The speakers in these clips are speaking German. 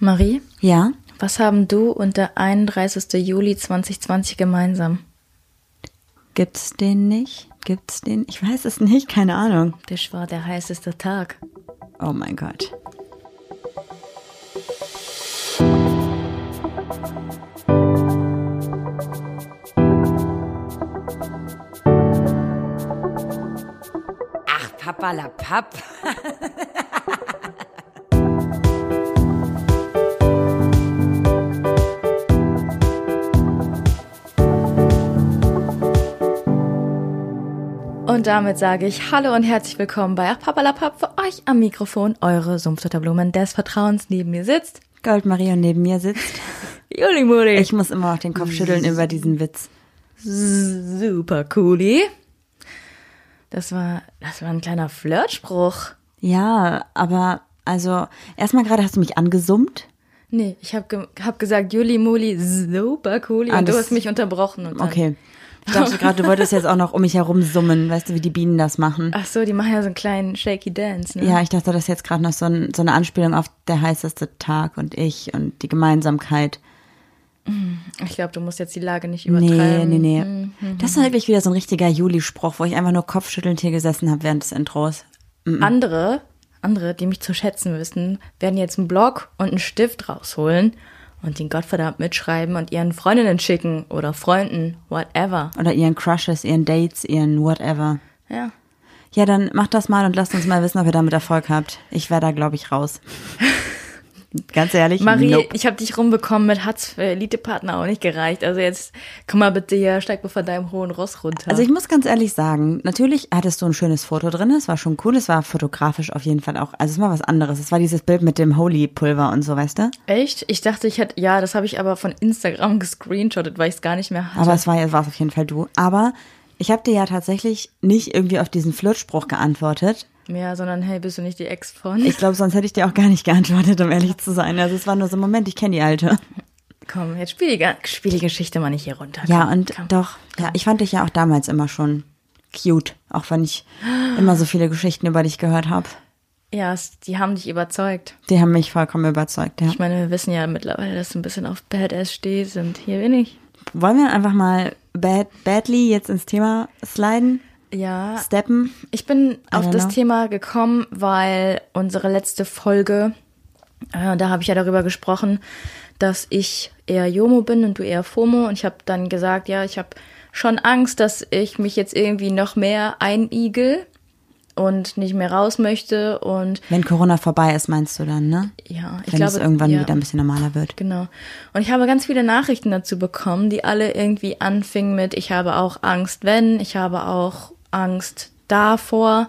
Marie, Ja? was haben du und der 31. Juli 2020 gemeinsam? Gibt's den nicht? Gibt's den? Ich weiß es nicht, keine Ahnung. Das war der heißeste Tag. Oh mein Gott. Ach, Papa la Papp. Und damit sage ich Hallo und herzlich willkommen bei Ach Papalapap für euch am Mikrofon, eure Sumpfdotterblumen des Vertrauens. Neben mir sitzt Goldmarie und neben mir sitzt. Juli Muri. Ich muss immer noch den Kopf schütteln über diesen Witz. Super cooli. Das war, das war ein kleiner Flirtspruch. Ja, aber also erstmal gerade hast du mich angesummt. Nee, ich habe ge hab gesagt, Juli Muli, super cooli. Ah, und du hast mich unterbrochen. Und dann, Okay. Ich dachte gerade, du wolltest jetzt auch noch um mich herum summen. Weißt du, wie die Bienen das machen? Ach so, die machen ja so einen kleinen shaky Dance, ne? Ja, ich dachte, das ist jetzt gerade noch so, ein, so eine Anspielung auf der heißeste Tag und ich und die Gemeinsamkeit. Ich glaube, du musst jetzt die Lage nicht Nee, übertreiben. nee, nee. Das war wirklich wieder so ein richtiger Juli-Spruch, wo ich einfach nur kopfschüttelnd hier gesessen habe während des Intros. Andere, andere, die mich zu schätzen wissen, werden jetzt einen Block und einen Stift rausholen und den Gottverdammt mitschreiben und ihren Freundinnen schicken oder Freunden, whatever. Oder ihren Crushes, ihren Dates, ihren whatever. Ja. Ja, dann macht das mal und lasst uns mal wissen, ob ihr damit Erfolg habt. Ich wäre da, glaube ich, raus. Ganz ehrlich, Marie, nope. ich habe dich rumbekommen mit Hat's für Elitepartner auch nicht gereicht. Also jetzt komm mal bitte hier, steig mal von deinem hohen Ross runter. Also ich muss ganz ehrlich sagen, natürlich hattest du ein schönes Foto drin, es war schon cool, es war fotografisch auf jeden Fall auch, also es war was anderes. Es war dieses Bild mit dem Holy-Pulver und so, weißt du? Echt? Ich dachte, ich hätte, ja, das habe ich aber von Instagram gescreenshottet, weil ich es gar nicht mehr hatte. Aber es war ja, war es auf jeden Fall du. Aber ich habe dir ja tatsächlich nicht irgendwie auf diesen Flirtspruch geantwortet. Mehr, sondern hey, bist du nicht die Ex von? Ich glaube, sonst hätte ich dir auch gar nicht geantwortet, um ehrlich zu sein. Also es war nur so, Moment, ich kenne die Alte. Komm, jetzt spiel die, spiel die Geschichte mal nicht hier runter. Ja, Komm, und komm. doch, ja, ich fand dich ja auch damals immer schon cute, auch wenn ich immer so viele Geschichten über dich gehört habe. Ja, die haben dich überzeugt. Die haben mich vollkommen überzeugt, ja. Ich meine, wir wissen ja mittlerweile, dass du ein bisschen auf Badass stehst und hier bin ich. Wollen wir einfach mal bad, badly jetzt ins Thema sliden, Ja, steppen? ich bin auf das know. Thema gekommen, weil unsere letzte Folge, äh, da habe ich ja darüber gesprochen, dass ich eher Jomo bin und du eher FOMO. Und ich habe dann gesagt, ja, ich habe schon Angst, dass ich mich jetzt irgendwie noch mehr einigel und nicht mehr raus möchte. Und Wenn Corona vorbei ist, meinst du dann, ne? ja, ich Wenn glaube, es irgendwann ja. wieder ein bisschen normaler wird. Genau. Und ich habe ganz viele Nachrichten dazu bekommen, die alle irgendwie anfingen mit, ich habe auch Angst, wenn, ich habe auch Angst davor.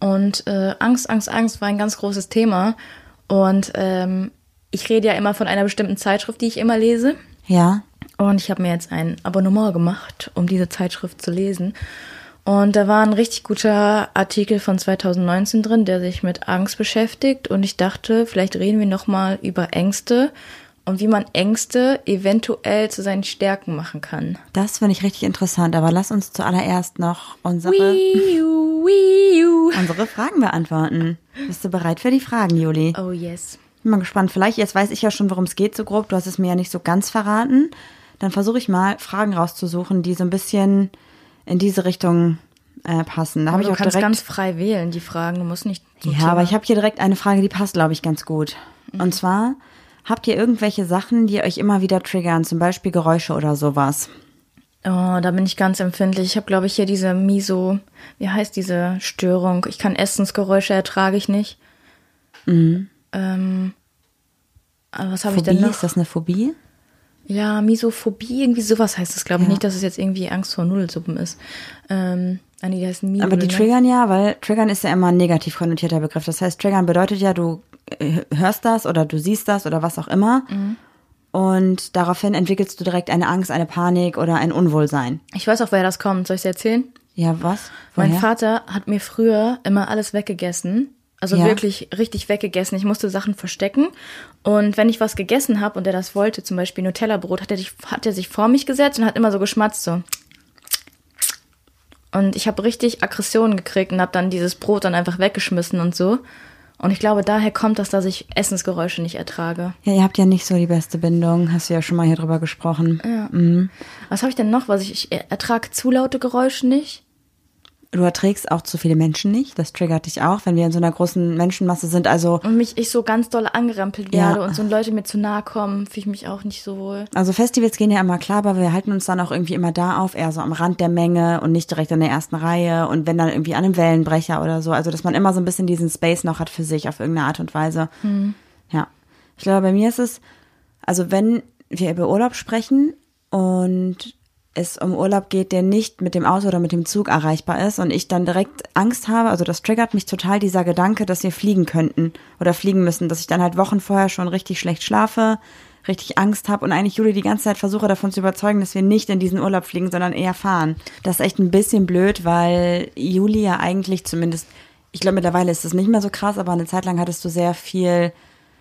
Und äh, Angst, Angst, Angst war ein ganz großes Thema. Und ähm, ich rede ja immer von einer bestimmten Zeitschrift, die ich immer lese. Ja, Und ich habe mir jetzt ein Abonnement gemacht, um diese Zeitschrift zu lesen. Und da war ein richtig guter Artikel von 2019 drin, der sich mit Angst beschäftigt. Und ich dachte, vielleicht reden wir nochmal über Ängste und wie man Ängste eventuell zu seinen Stärken machen kann. das finde ich richtig interessant. Aber lass uns zuallererst noch unsere, Wii -u, Wii -u. unsere Fragen beantworten. Bist du bereit für die Fragen, Juli? Oh yes. Bin mal gespannt. Vielleicht, jetzt weiß ich ja schon, worum es geht, so grob. Du hast es mir ja nicht so ganz verraten. Dann versuche ich mal, Fragen rauszusuchen, die so ein bisschen in diese Richtung äh, passen. Da habe ich du auch kannst direkt. ganz frei wählen, die Fragen. Du musst nicht. ja, Thema- aber ich habe hier direkt eine Frage, die passt, glaube ich, ganz gut. Und zwar, habt ihr irgendwelche Sachen, die euch immer wieder triggern? Zum Beispiel Geräusche oder sowas? Oh, da bin ich ganz empfindlich. Ich habe, glaube ich, hier diese Miso, wie heißt diese Störung? Ich kann Essensgeräusche ertrage ich nicht. Ähm, aber was habe ich denn Mhm. Noch? ist das eine Phobie? Ja, Misophobie, irgendwie sowas heißt es, glaube ich. Ja. Nicht, dass es jetzt irgendwie Angst vor Nudelsuppen ist. Ähm, ah, nee, die heißen Miso. Aber die ne? triggern ja, weil triggern ist ja immer ein negativ konnotierter Begriff. Das heißt, triggern bedeutet ja, du hörst das oder du siehst das oder was auch immer. Und daraufhin entwickelst du direkt eine Angst, eine Panik oder ein Unwohlsein. Ich weiß auch, woher das kommt. Soll ich es erzählen? Ja, was? Mein Woher? Vater hat mir früher immer alles weggegessen. Also Ja. wirklich richtig weggegessen. Ich musste Sachen verstecken. Und wenn ich was gegessen habe und er das wollte, zum Beispiel Nutella-Brot, hat er, dich- hat er sich vor mich gesetzt und hat immer so geschmatzt so. Und ich habe richtig Aggressionen gekriegt und habe dann dieses Brot dann einfach weggeschmissen und so. Und ich glaube, daher kommt das, dass ich Essensgeräusche nicht ertrage. Ja, ihr habt ja nicht so die beste Bindung. Hast du ja schon mal hier drüber gesprochen. Ja. Was habe ich denn noch? Was ich, ich ertrage zu laute Geräusche nicht. Du erträgst auch zu viele Menschen nicht. Das triggert dich auch, wenn wir in so einer großen Menschenmasse sind. Also, Und mich ich so ganz doll angerempelt Ja. werde und so Leute mir zu nahe kommen, fühle ich mich auch nicht so wohl. also Festivals gehen ja immer klar, aber wir halten uns dann auch irgendwie immer da auf, eher so am Rand der Menge und nicht direkt in der ersten Reihe. Und wenn dann irgendwie an einem Wellenbrecher oder so. Also, dass man immer so ein bisschen diesen Space noch hat für sich auf irgendeine Art und Weise. Ja. Ich glaube, bei mir ist es, also wenn wir über Urlaub sprechen und es um Urlaub geht, der nicht mit dem Auto oder mit dem Zug erreichbar ist und ich dann direkt Angst habe, also das triggert mich total dieser Gedanke, dass wir fliegen könnten oder fliegen müssen, dass ich dann halt Wochen vorher schon richtig schlecht schlafe, richtig Angst habe und eigentlich Juli die ganze Zeit versuche davon zu überzeugen, dass wir nicht in diesen Urlaub fliegen, sondern eher fahren. Das ist echt ein bisschen blöd, weil Juli ja eigentlich zumindest, ich glaube mittlerweile ist das nicht mehr so krass, aber eine Zeit lang hattest du sehr viel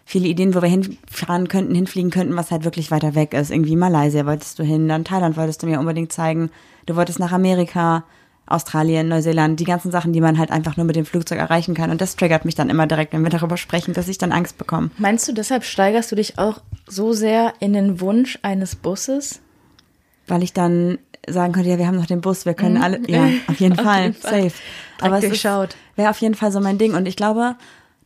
viele Ideen, wo wir hinfahren könnten, hinfliegen könnten, was halt wirklich weiter weg ist. Irgendwie Malaysia wolltest du hin, dann Thailand wolltest du mir unbedingt zeigen. Du wolltest nach Amerika, Australien, Neuseeland, die ganzen Sachen, die man halt einfach nur mit dem Flugzeug erreichen kann. Und das triggert mich dann immer direkt, wenn wir darüber sprechen, dass ich dann Angst bekomme. Meinst du, deshalb steigerst du dich auch so sehr in den Wunsch eines Busses? Weil ich dann sagen könnte, ja, wir haben noch den Bus, wir können alle, ja, auf jeden Auf Fall, jeden Fall. safe. Aber es wäre auf jeden Fall so mein Ding. Und ich glaube,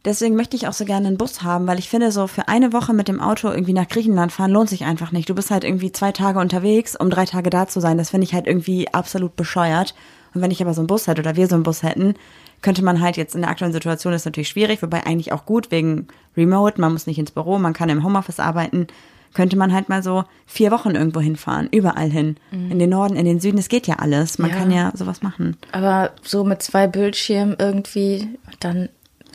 deswegen möchte ich auch so gerne einen Bus haben, weil ich finde, so für eine Woche mit dem Auto irgendwie nach Griechenland fahren lohnt sich einfach nicht. Du bist halt irgendwie zwei Tage unterwegs, um drei Tage da zu sein. Das finde ich halt irgendwie absolut bescheuert. Und wenn ich aber so einen Bus hätte oder wir so einen Bus hätten, könnte man halt jetzt in der aktuellen Situation ist natürlich schwierig, wobei eigentlich auch gut wegen Remote, man muss nicht ins Büro, man kann im Homeoffice arbeiten, könnte man halt mal so vier Wochen irgendwo hinfahren, überall hin. In den Norden, in den Süden, es geht ja alles. Man Ja. kann ja sowas machen. Aber so mit zwei Bildschirmen irgendwie dann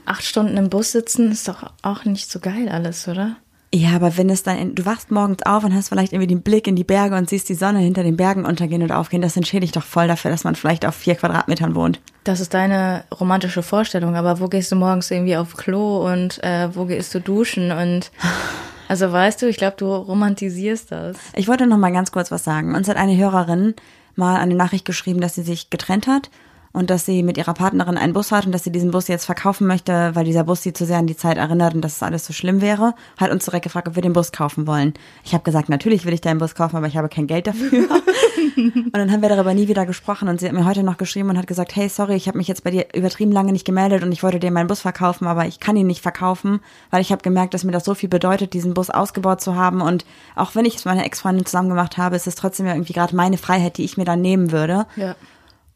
acht Stunden im Bus sitzen, ist doch auch nicht so geil alles, oder? Ja, aber wenn es dann, du wachst morgens auf und hast vielleicht irgendwie den Blick in die Berge und siehst die Sonne hinter den Bergen untergehen und aufgehen, das entschädigt doch voll dafür, dass man vielleicht auf vier Quadratmetern wohnt. Das ist deine romantische Vorstellung, aber wo gehst du morgens irgendwie auf Klo und äh, wo gehst du duschen und also weißt du, ich glaube, du romantisierst das. Ich wollte noch mal ganz kurz was sagen. Uns hat eine Hörerin mal eine Nachricht geschrieben, dass sie sich getrennt hat und dass sie mit ihrer Partnerin einen Bus hat und dass sie diesen Bus jetzt verkaufen möchte, weil dieser Bus sie zu sehr an die Zeit erinnert und dass es alles so schlimm wäre. Hat uns direkt gefragt, ob wir den Bus kaufen wollen. Ich habe gesagt, natürlich will ich deinen Bus kaufen, aber ich habe kein Geld dafür. und dann haben wir darüber nie wieder gesprochen und sie hat mir heute noch geschrieben und hat gesagt, hey, sorry, ich habe mich jetzt bei dir übertrieben lange nicht gemeldet und ich wollte dir meinen Bus verkaufen, aber ich kann ihn nicht verkaufen, weil ich habe gemerkt, dass mir das so viel bedeutet, diesen Bus ausgebaut zu haben und auch wenn ich es mit meiner Ex-Freundin zusammen gemacht habe, ist es trotzdem ja irgendwie gerade meine Freiheit, die ich mir dann nehmen würde. Ja.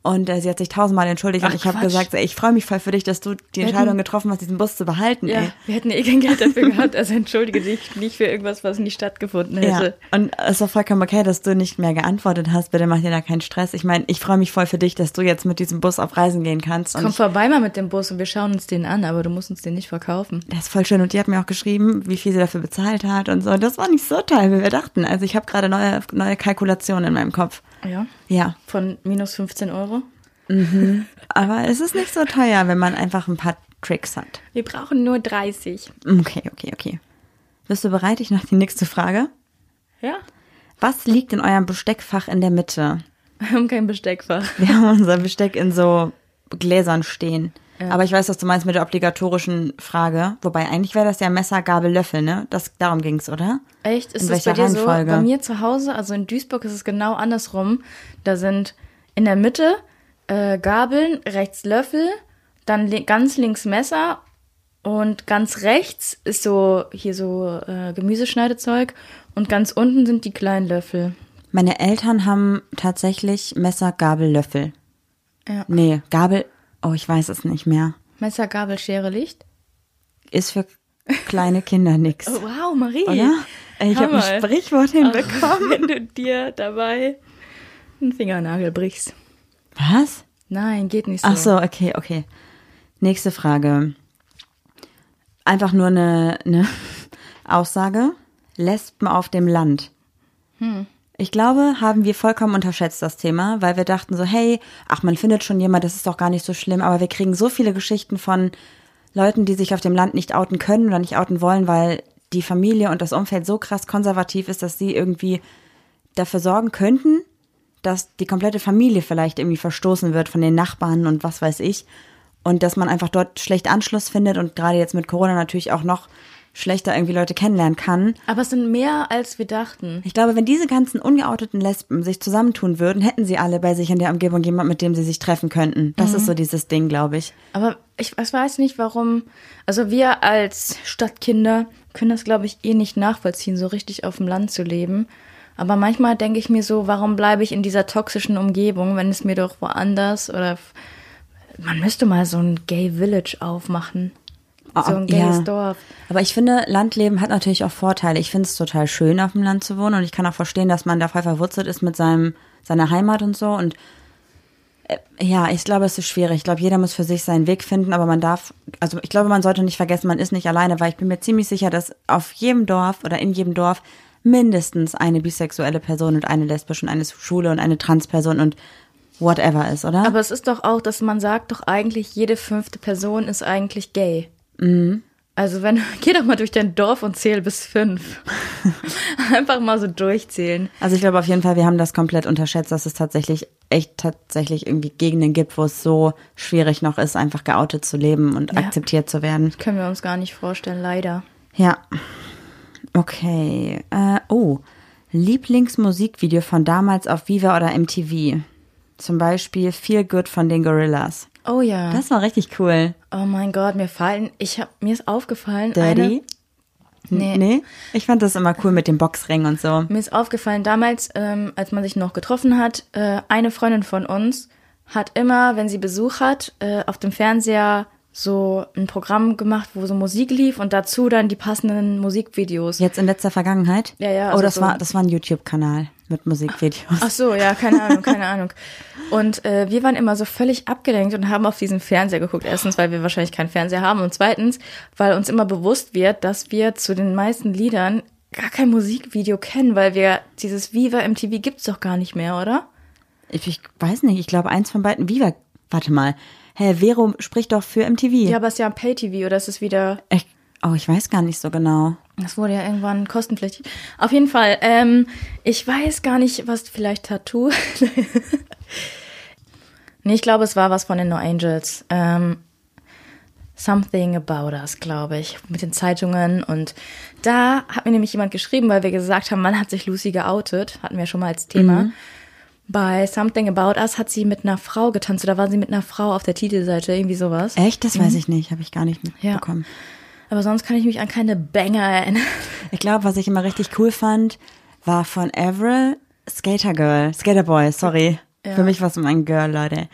Und äh, sie hat sich tausendmal entschuldigt Ach, und ich habe gesagt, ey, ich freue mich voll für dich, dass du die hätten- Entscheidung getroffen hast, diesen Bus zu behalten. Ja, Ey. wir hätten eh kein Geld dafür gehabt, also entschuldige dich nicht für irgendwas, was nicht stattgefunden Ja, hätte. und es auch vollkommen okay, dass du nicht mehr geantwortet hast. Bitte mach dir da keinen Stress. Ich meine, ich freue mich voll für dich, dass du jetzt mit diesem Bus auf Reisen gehen kannst. Komm ich, vorbei mal mit dem Bus und wir schauen uns den an, aber du musst uns den nicht verkaufen. das ist voll schön. Und die hat mir auch geschrieben, wie viel sie dafür bezahlt hat und so. Und das war nicht so toll, wie wir dachten. Also ich habe gerade neue, neue Kalkulationen in meinem Kopf. Ja. Ja, Von minus 15 Euro. aber es ist nicht so teuer, wenn man einfach ein paar Tricks hat. Wir brauchen nur 30. Okay, okay, okay. Bist du bereit? Ich noch die nächste Frage. Ja. Was liegt in eurem Besteckfach in der Mitte? Wir haben kein Besteckfach. Wir haben unser Besteck in so Gläsern stehen. Aber ich weiß, was du meinst mit der obligatorischen Frage. Wobei eigentlich wäre das ja Messer, Gabel, Löffel, ne? Das, darum ging's, oder? Echt? Ist In das bei dir so? Reihenfolge? Bei mir zu Hause, also in Duisburg ist es genau andersrum. Da sind in der Mitte äh, Gabeln, rechts Löffel, dann li ganz links Messer und ganz rechts ist so hier so äh, Gemüseschneidezeug und ganz unten sind die kleinen Löffel. Meine Eltern haben tatsächlich Messer, Gabel, Löffel. Ja. Nee, Gabel, oh, ich weiß es nicht mehr. Messer, Gabel, Schere, Licht. Ist für kleine Kinder nix. Oh, wow, Marie. Oder? Ey, Ich habe ein. Sprichwort hinbekommen. Wenn du dir dabei einen Fingernagel brichst. Was? Nein, geht nicht so. Ach so, okay, okay. Nächste Frage. Einfach nur eine, eine Aussage. Lesben auf dem Land. Ich glaube, haben wir vollkommen unterschätzt das Thema, weil wir dachten so, hey, ach, man findet schon jemand, das ist doch gar nicht so schlimm, aber wir kriegen so viele Geschichten von Leuten, die sich auf dem Land nicht outen können oder nicht outen wollen, weil die Familie und das Umfeld so krass konservativ ist, dass sie irgendwie dafür sorgen könnten, dass die komplette Familie vielleicht irgendwie verstoßen wird von den Nachbarn und was weiß ich. und dass man einfach dort schlecht Anschluss findet und gerade jetzt mit Corona natürlich auch noch schlechter irgendwie Leute kennenlernen kann. Aber es sind mehr, als wir dachten. Ich glaube, wenn diese ganzen ungeouteten Lesben sich zusammentun würden, hätten sie alle bei sich in der Umgebung jemand, mit dem sie sich treffen könnten. Das ist so dieses Ding, glaube ich. Aber ich, ich weiß nicht, warum. Also wir als Stadtkinder können das, glaube ich, eh nicht nachvollziehen, so richtig auf dem Land zu leben. Aber manchmal denke ich mir so, warum bleibe ich in dieser toxischen Umgebung, wenn es mir doch woanders oder man müsste mal so ein Gay Village aufmachen. So ein gayes Ja. Dorf. Aber ich finde, Landleben hat natürlich auch Vorteile. Ich finde es total schön, auf dem Land zu wohnen und ich kann auch verstehen, dass man da voll verwurzelt ist mit seinem, seiner Heimat und so und äh, ja, ich glaube, es ist schwierig. Ich glaube, jeder muss für sich seinen Weg finden, aber man darf, also ich glaube, man sollte nicht vergessen, man ist nicht alleine, weil ich bin mir ziemlich sicher, dass auf jedem Dorf oder in jedem Dorf mindestens eine bisexuelle Person und eine lesbische und eine schwule und eine Transperson und whatever ist, oder? Aber es ist doch auch, dass man sagt doch eigentlich, jede fünfte Person ist eigentlich gay. Also wenn, geh doch mal durch dein Dorf und zähl bis fünf. Einfach mal so durchzählen. Also ich glaube auf jeden Fall, wir haben das komplett unterschätzt, dass es tatsächlich echt tatsächlich irgendwie Gegenden gibt, wo es so schwierig noch ist, einfach geoutet zu leben und Ja. akzeptiert zu werden. Können wir uns gar nicht vorstellen, leider. Ja. Okay. Äh, oh. Lieblingsmusikvideo von damals auf Viva oder MTV. Zum Beispiel Feel Good von den Gorillas. Oh ja. Das war richtig cool. oh mein Gott, mir fallen, ich hab, mir ist aufgefallen, Daddy? nee, Nee? Ich fand das immer cool mit dem Boxring und so. Mir ist aufgefallen, damals, ähm, als man sich noch getroffen hat, äh, eine Freundin von uns hat immer, wenn sie Besuch hat, äh, auf dem Fernseher so ein Programm gemacht, wo so Musik lief und dazu dann die passenden Musikvideos. Jetzt in letzter Vergangenheit? Ja, ja, oh, also das so- war, das war ein YouTube-Kanal mit Musikvideos. Ach so, ja, keine Ahnung, keine Ahnung. Und äh, wir waren immer so völlig abgelenkt und haben auf diesen Fernseher geguckt. Erstens, weil wir wahrscheinlich keinen Fernseher haben und zweitens, weil uns immer bewusst wird, dass wir zu den meisten Liedern gar kein Musikvideo kennen, weil wir dieses Viva MTV gibt's doch gar nicht mehr, oder? Ich, ich weiß nicht, ich glaube eins von beiden. Viva, warte mal. Herr Vero spricht doch für MTV. Ja, aber es ist ja ein Pay-TV oder ist es wieder. Ich, oh, ich weiß gar nicht so genau. Das wurde ja irgendwann kostenpflichtig. Auf jeden Fall, ähm, ich weiß gar nicht, was vielleicht Tattoo. nee, ich glaube, es war was von den No Angels. Ähm, Something About Us, glaube ich, mit den Zeitungen. Und da hat mir nämlich jemand geschrieben, weil wir gesagt haben, man hat sich Lucy geoutet, hatten wir schon mal als Thema. Bei Something About Us hat sie mit einer Frau getanzt oder war sie mit einer Frau auf der Titelseite, irgendwie sowas. Echt? Das weiß ich nicht, habe ich gar nicht Ja. mitbekommen. Aber sonst kann ich mich an keine Banger erinnern. Ich glaube, was ich immer richtig cool fand, war von Avril Skater Girl. Skater Boy, sorry. Für mich war es immer ein Girl, Leute.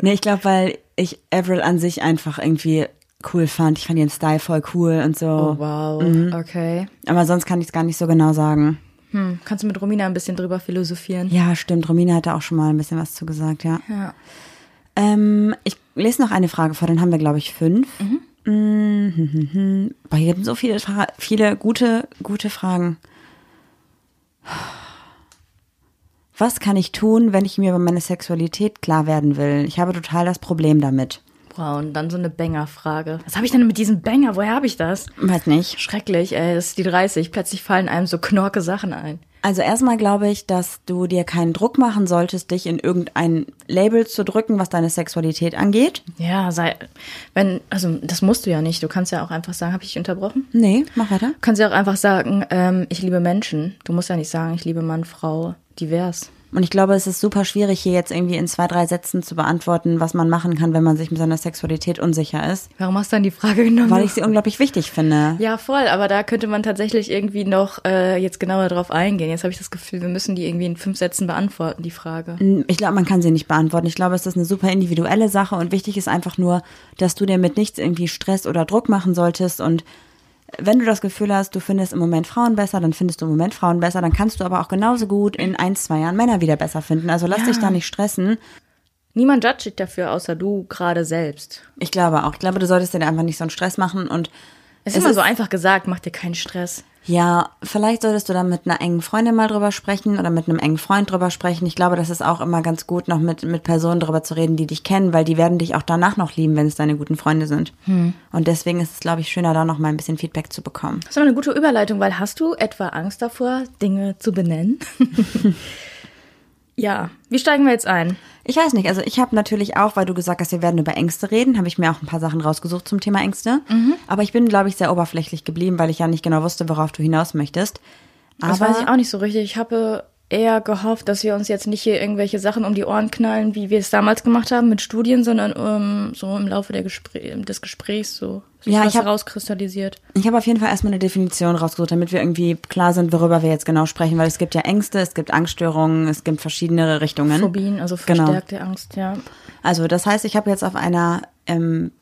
nee, ich glaube, weil ich Avril an sich einfach irgendwie cool fand. Ich fand ihren Style voll cool und so. Oh, wow. Mhm. Okay. Aber sonst kann ich es gar nicht so genau sagen. Hm. Kannst du mit Romina ein bisschen drüber philosophieren? Ja, stimmt. Romina hatte auch schon mal ein bisschen was zu gesagt, ja. Ja. Ähm, ich lese noch eine Frage vor, dann haben wir, glaube ich, fünf. Mhm. Mhm. Boah, hier gibt so viele, Fra viele gute, gute Fragen. Was kann ich tun, wenn ich mir über meine Sexualität klar werden will? Ich habe total das Problem damit. Und dann so eine Banger-Frage. Was habe ich denn mit diesem Banger? Woher habe ich das? Weiß nicht. Schrecklich, ey, das ist die 30. Plötzlich fallen einem so knorke Sachen ein. Also erstmal glaube ich, dass du dir keinen Druck machen solltest, dich in irgendein Label zu drücken, was deine Sexualität angeht. Ja, sei, wenn, also das musst du ja nicht. Du kannst ja auch einfach sagen, habe ich dich unterbrochen? Nee, mach weiter. Du kannst ja auch einfach sagen, ähm, ich liebe Menschen. Du musst ja nicht sagen, ich liebe Mann, Frau, divers. Und ich glaube, es ist super schwierig, hier jetzt irgendwie in zwei, drei Sätzen zu beantworten, was man machen kann, wenn man sich mit seiner Sexualität unsicher ist. Warum hast du dann die Frage genommen? Weil ich sie unglaublich wichtig finde. Ja, voll, aber da könnte man tatsächlich irgendwie noch äh, jetzt genauer drauf eingehen. Jetzt habe ich das Gefühl, wir müssen die irgendwie in fünf Sätzen beantworten, die Frage. Ich glaube, man kann sie nicht beantworten. Ich glaube, es ist eine super individuelle Sache und wichtig ist einfach nur, dass du dir mit nichts irgendwie Stress oder Druck machen solltest und wenn du das Gefühl hast, du findest im Moment Frauen besser, dann findest du im Moment Frauen besser, dann kannst du aber auch genauso gut in ein, zwei Jahren Männer wieder besser finden. Also lass Ja. dich da nicht stressen. Niemand judgt dich dafür, außer du gerade selbst. Ich glaube auch. Ich glaube, du solltest dir einfach nicht so einen Stress machen und Es ist immer so einfach gesagt, mach dir keinen Stress. Ja, vielleicht solltest du dann mit einer engen Freundin mal drüber sprechen oder mit einem engen Freund drüber sprechen. Ich glaube, das ist auch immer ganz gut, noch mit, mit Personen drüber zu reden, die dich kennen, weil die werden dich auch danach noch lieben, wenn es deine guten Freunde sind. Und deswegen ist es, glaube ich, schöner, da noch mal ein bisschen Feedback zu bekommen. Das ist aber eine gute Überleitung, weil hast du etwa Angst davor, Dinge zu benennen? Ja, wie steigen wir jetzt ein? Ich weiß nicht, also ich habe natürlich auch, weil du gesagt hast, wir werden über Ängste reden, habe ich mir auch ein paar Sachen rausgesucht zum Thema Ängste. Mhm. Aber ich bin, glaube ich, sehr oberflächlich geblieben, weil ich ja nicht genau wusste, worauf du hinaus möchtest. Das weiß ich auch nicht so richtig. Ich habe eher gehofft, dass wir uns jetzt nicht hier irgendwelche Sachen um die Ohren knallen, wie wir es damals gemacht haben mit Studien, sondern um, so im Laufe Gespr des Gesprächs so Ja, ich hab- rauskristallisiert. Ich habe auf jeden Fall erstmal eine Definition rausgesucht, damit wir irgendwie klar sind, worüber wir jetzt genau sprechen, weil es gibt ja Ängste, es gibt Angststörungen, es gibt verschiedene Richtungen. Phobien, also Genau. verstärkte Angst, ja. Also das heißt, ich habe jetzt auf einer ähm,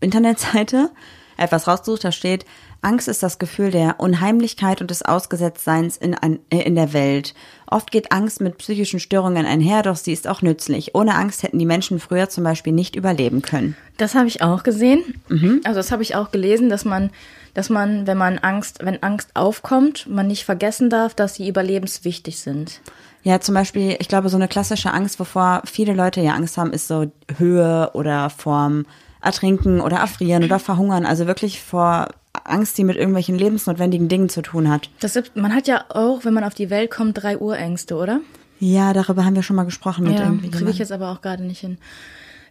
Internetseite etwas rausgesucht, da steht, Angst ist das Gefühl der Unheimlichkeit und des Ausgesetztseins in, ein, äh, in der Welt. Oft geht Angst mit psychischen Störungen einher, doch sie ist auch nützlich. Ohne Angst hätten die Menschen früher zum Beispiel nicht überleben können. Das habe ich auch gesehen. Mhm. Also das habe ich auch gelesen, dass man, dass man, wenn man Angst, wenn Angst aufkommt, man nicht vergessen darf, dass sie überlebenswichtig sind. Ja, zum Beispiel, ich glaube, so eine klassische Angst, wovor viele Leute ja Angst haben, ist so Höhe oder vorm Ertrinken oder Erfrieren oder Verhungern. Also wirklich vor Angst, die mit irgendwelchen lebensnotwendigen Dingen zu tun hat. Das ist, man hat ja auch, wenn man auf die Welt kommt, drei Urängste, oder? Ja, darüber haben wir schon mal gesprochen mit Ja, irgendwie. kriege ich jetzt aber auch gerade nicht hin.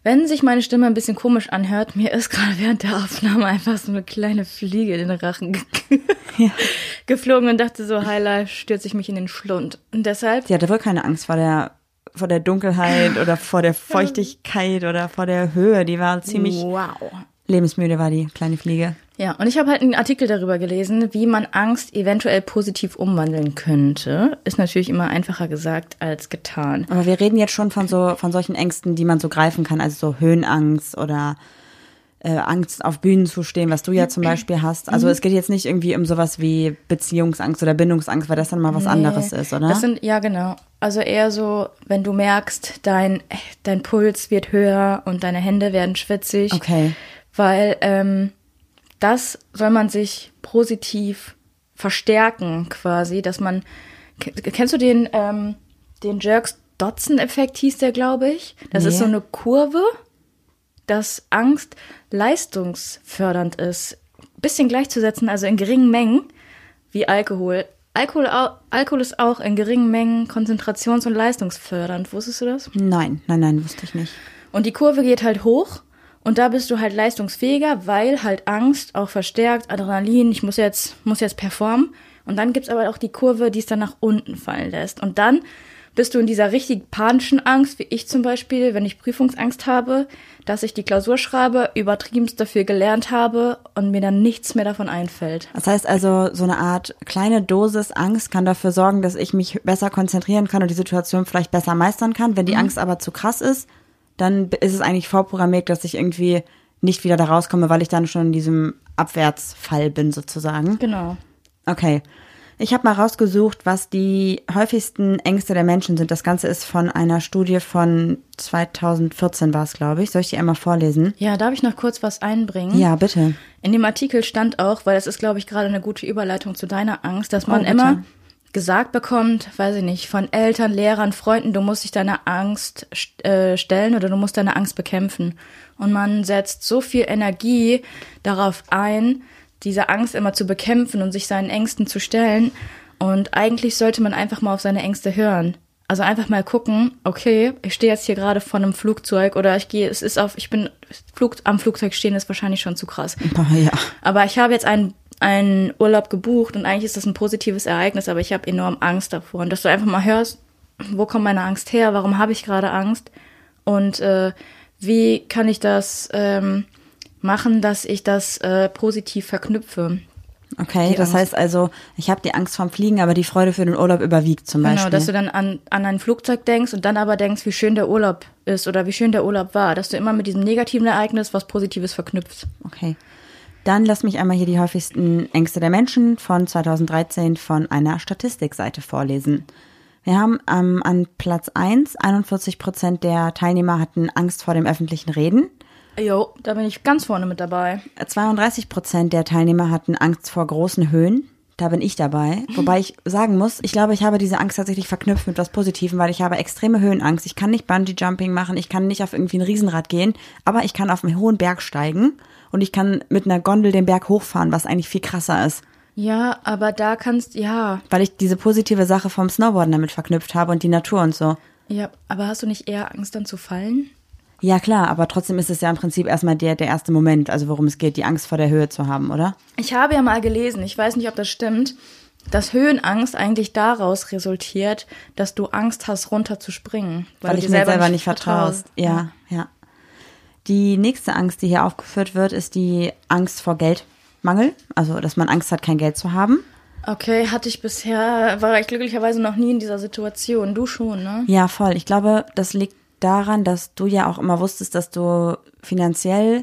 Wenn sich meine Stimme ein bisschen komisch anhört, mir ist gerade während der Aufnahme einfach so eine kleine Fliege in den Rachen ge geflogen und dachte so, Highlight, stürze ich mich in den Schlund. Und deshalb, Sie hatte wohl keine Angst vor der vor der Dunkelheit oder vor der Feuchtigkeit oder vor der Höhe. Die war ziemlich wow. lebensmüde, war die kleine Fliege. Ja, und ich habe halt einen Artikel darüber gelesen, wie man Angst eventuell positiv umwandeln könnte. Ist natürlich immer einfacher gesagt als getan. Aber wir reden jetzt schon von so von solchen Ängsten, die man so greifen kann, also so Höhenangst oder äh, Angst auf Bühnen zu stehen, was du ja zum Beispiel hast. Also es geht jetzt nicht irgendwie um sowas wie Beziehungsangst oder Bindungsangst, weil das dann mal was anderes ist, oder? Das sind, ja, genau. Also eher so, wenn du merkst, dein, dein Puls wird höher und deine Hände werden schwitzig. Okay. Weil ähm, das soll man sich positiv verstärken quasi, dass man, kennst du den, ähm, den Jerks-Dodson-Effekt hieß der, glaube ich? Das ist Nee. so eine Kurve, dass Angst leistungsfördernd ist. Bisschen gleichzusetzen, also in geringen Mengen, wie Alkohol. Alkohol, Alkohol ist auch in geringen Mengen konzentrations- und leistungsfördernd. Wusstest du das? Nein, nein, nein, wusste ich nicht. Und die Kurve geht halt hoch und da bist du halt leistungsfähiger, weil halt Angst auch verstärkt, Adrenalin, ich muss jetzt, muss jetzt performen. Und dann gibt's aber auch die Kurve, die es dann nach unten fallen lässt. Und dann bist du in dieser richtig panischen Angst, wie ich zum Beispiel, wenn ich Prüfungsangst habe, dass ich die Klausur schreibe, übertriebenst dafür gelernt habe und mir dann nichts mehr davon einfällt. Das heißt also, so eine Art kleine Dosis Angst kann dafür sorgen, dass ich mich besser konzentrieren kann und die Situation vielleicht besser meistern kann. Wenn die Angst aber zu krass ist, dann ist es eigentlich vorprogrammiert, dass ich irgendwie nicht wieder da rauskomme, weil ich dann schon in diesem Abwärtsfall bin sozusagen. Genau. Okay. Ich habe mal rausgesucht, was die häufigsten Ängste der Menschen sind. Das Ganze ist von einer Studie von 2014 war es, glaube ich. Soll ich die einmal vorlesen? Ja, darf ich noch kurz was einbringen? Ja, bitte. In dem Artikel stand auch, weil das ist, glaube ich, gerade eine gute Überleitung zu deiner Angst, dass man Oh, immer gesagt bekommt, weiß ich nicht, von Eltern, Lehrern, Freunden, du musst dich deiner Angst st- äh, stellen oder du musst deine Angst bekämpfen. Und man setzt so viel Energie darauf ein, diese Angst immer zu bekämpfen und sich seinen Ängsten zu stellen. Und eigentlich sollte man einfach mal auf seine Ängste hören. Also einfach mal gucken, okay, ich stehe jetzt hier gerade vor einem Flugzeug oder ich gehe, es ist auf, ich bin Flug, am Flugzeug stehen ist wahrscheinlich schon zu krass. Ja. Aber ich habe jetzt einen, einen Urlaub gebucht und eigentlich ist das ein positives Ereignis, aber ich habe enorm Angst davor. Und dass du einfach mal hörst, wo kommt meine Angst her, warum habe ich gerade Angst und äh, wie kann ich das ähm, machen, dass ich das äh, positiv verknüpfe. Okay, das heißt also, ich habe die Angst vorm Fliegen, aber die Freude für den Urlaub überwiegt zum Beispiel. Genau, dass du dann an, an ein Flugzeug denkst und dann aber denkst, wie schön der Urlaub ist oder wie schön der Urlaub war. Dass du immer mit diesem negativen Ereignis was Positives verknüpfst. okay. Dann lass mich einmal hier die häufigsten Ängste der Menschen von 2013 von einer Statistikseite vorlesen. Wir haben ähm, an Platz 1, 41 Prozent der Teilnehmer hatten Angst vor dem öffentlichen Reden. Jo, da bin ich ganz vorne mit dabei. 32 Prozent der Teilnehmer hatten Angst vor großen Höhen. Da bin ich dabei. Wobei ich sagen muss, ich glaube, ich habe diese Angst tatsächlich verknüpft mit was Positivem, weil ich habe extreme Höhenangst. Ich kann nicht Bungee-Jumping machen, ich kann nicht auf irgendwie ein Riesenrad gehen, aber ich kann auf einen hohen Berg steigen und ich kann mit einer Gondel den Berg hochfahren, was eigentlich viel krasser ist. Ja, aber da kannst, ja, Weil ich diese positive Sache vom Snowboarden damit verknüpft habe und die Natur und so. ja, aber hast du nicht eher Angst dann zu fallen? Ja, klar, aber trotzdem ist es ja im Prinzip erstmal der, der erste Moment, also worum es geht, die Angst vor der Höhe zu haben, oder? Ich habe ja mal gelesen, ich weiß nicht, ob das stimmt, dass Höhenangst eigentlich daraus resultiert, dass du Angst hast, runterzuspringen. Weil, du ich dir mir selber nicht vertraust. Ja, ja. Die nächste Angst, die hier aufgeführt wird, ist die Angst vor Geldmangel. Also, dass man Angst hat, kein Geld zu haben. Okay, hatte ich bisher, war ich glücklicherweise noch nie in dieser Situation. Du schon, ne? Ja, voll. Ich glaube, das liegt daran, dass du ja auch immer wusstest, dass du finanziell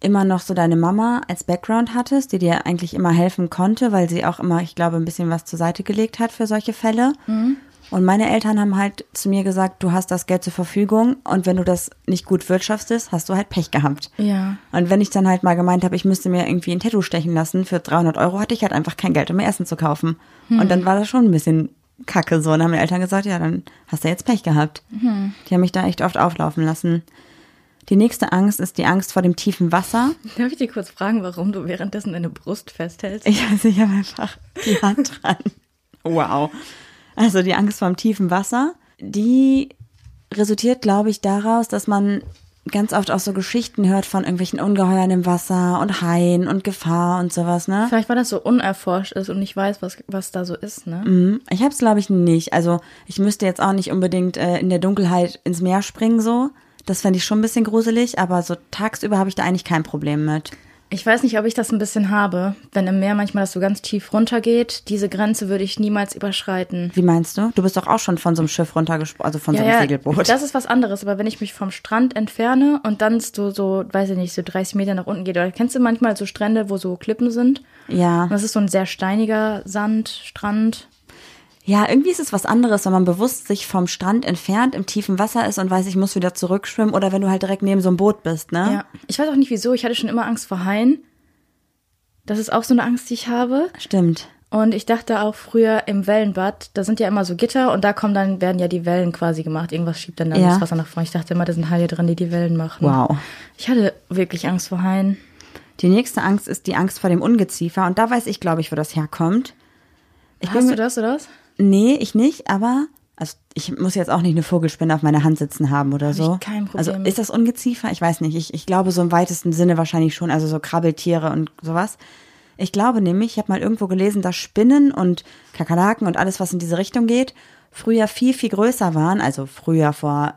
immer noch so deine Mama als Background hattest, die dir eigentlich immer helfen konnte, weil sie auch immer, ich glaube, ein bisschen was zur Seite gelegt hat für solche Fälle. Und meine Eltern haben halt zu mir gesagt, du hast das Geld zur Verfügung und wenn du das nicht gut wirtschaftest, hast du halt Pech gehabt. Ja. Und wenn ich dann halt mal gemeint habe, ich müsste mir irgendwie ein Tattoo stechen lassen für 300 Euro, hatte ich halt einfach kein Geld, um mir Essen zu kaufen. Und dann war das schon ein bisschen kacke so. Und dann haben meine Eltern gesagt, ja, dann hast du jetzt Pech gehabt. Die haben mich da echt oft auflaufen lassen. Die nächste Angst ist die Angst vor dem tiefen Wasser. Darf ich dir kurz fragen, warum du währenddessen deine Brust festhältst? Ich weiß, ich habe einfach die Hand dran. Wow. Also die Angst vor dem tiefen Wasser, die resultiert, glaube ich, daraus, dass man ganz oft auch so Geschichten hört von irgendwelchen Ungeheuern im Wasser und Haien und Gefahr und sowas, ne? Vielleicht, weil das so unerforscht ist und ich weiß, was, was da so ist, ne? Mhm. Ich habe es, glaube ich, nicht. Also ich müsste jetzt auch nicht unbedingt äh, in der Dunkelheit ins Meer springen so. Das fände ich schon ein bisschen gruselig, aber so tagsüber habe ich da eigentlich kein Problem mit. Ich weiß nicht, ob ich das ein bisschen habe, wenn im Meer manchmal das so ganz tief runtergeht. Diese Grenze würde ich niemals überschreiten. Wie meinst du? Du bist doch auch schon von so einem Schiff runtergesprungen, also von so einem Segelboot. das ist was anderes. Aber wenn ich mich vom Strand entferne und dann so, so, weiß ich nicht, so 30 Meter nach unten geht, oder kennst du manchmal so Strände, wo so Klippen sind? ja. Und das ist so ein sehr steiniger Sandstrand. Ja, irgendwie ist es was anderes, wenn man bewusst sich vom Strand entfernt, im tiefen Wasser ist und weiß, ich muss wieder zurückschwimmen oder wenn du halt direkt neben so einem Boot bist, ne? Ja. Ich weiß auch nicht wieso. Ich hatte schon immer Angst vor Haien. Das ist auch so eine Angst, die ich habe. Stimmt. Und ich dachte auch früher im Wellenbad, da sind ja immer so Gitter und da kommen dann, werden ja die Wellen quasi gemacht. Irgendwas schiebt dann, dann Ja. das Wasser nach vorne. Ich dachte immer, da sind Haie drin, die die Wellen machen. Wow. Ich hatte wirklich Angst vor Haien. Die nächste Angst ist die Angst vor dem Ungeziefer und da weiß ich, glaube ich, wo das herkommt. Ich Hast du das oder das? Nee, ich nicht, aber also ich muss jetzt auch nicht eine Vogelspinne auf meiner Hand sitzen haben oder so. ich kein Problem Also ist das Ungeziefer? Ich weiß nicht. Ich, ich glaube so im weitesten Sinne wahrscheinlich schon, also so Krabbeltiere und sowas. Ich glaube nämlich, ich habe mal irgendwo gelesen, dass Spinnen und Kakerlaken und alles, was in diese Richtung geht, früher viel, viel größer waren. Also früher vor,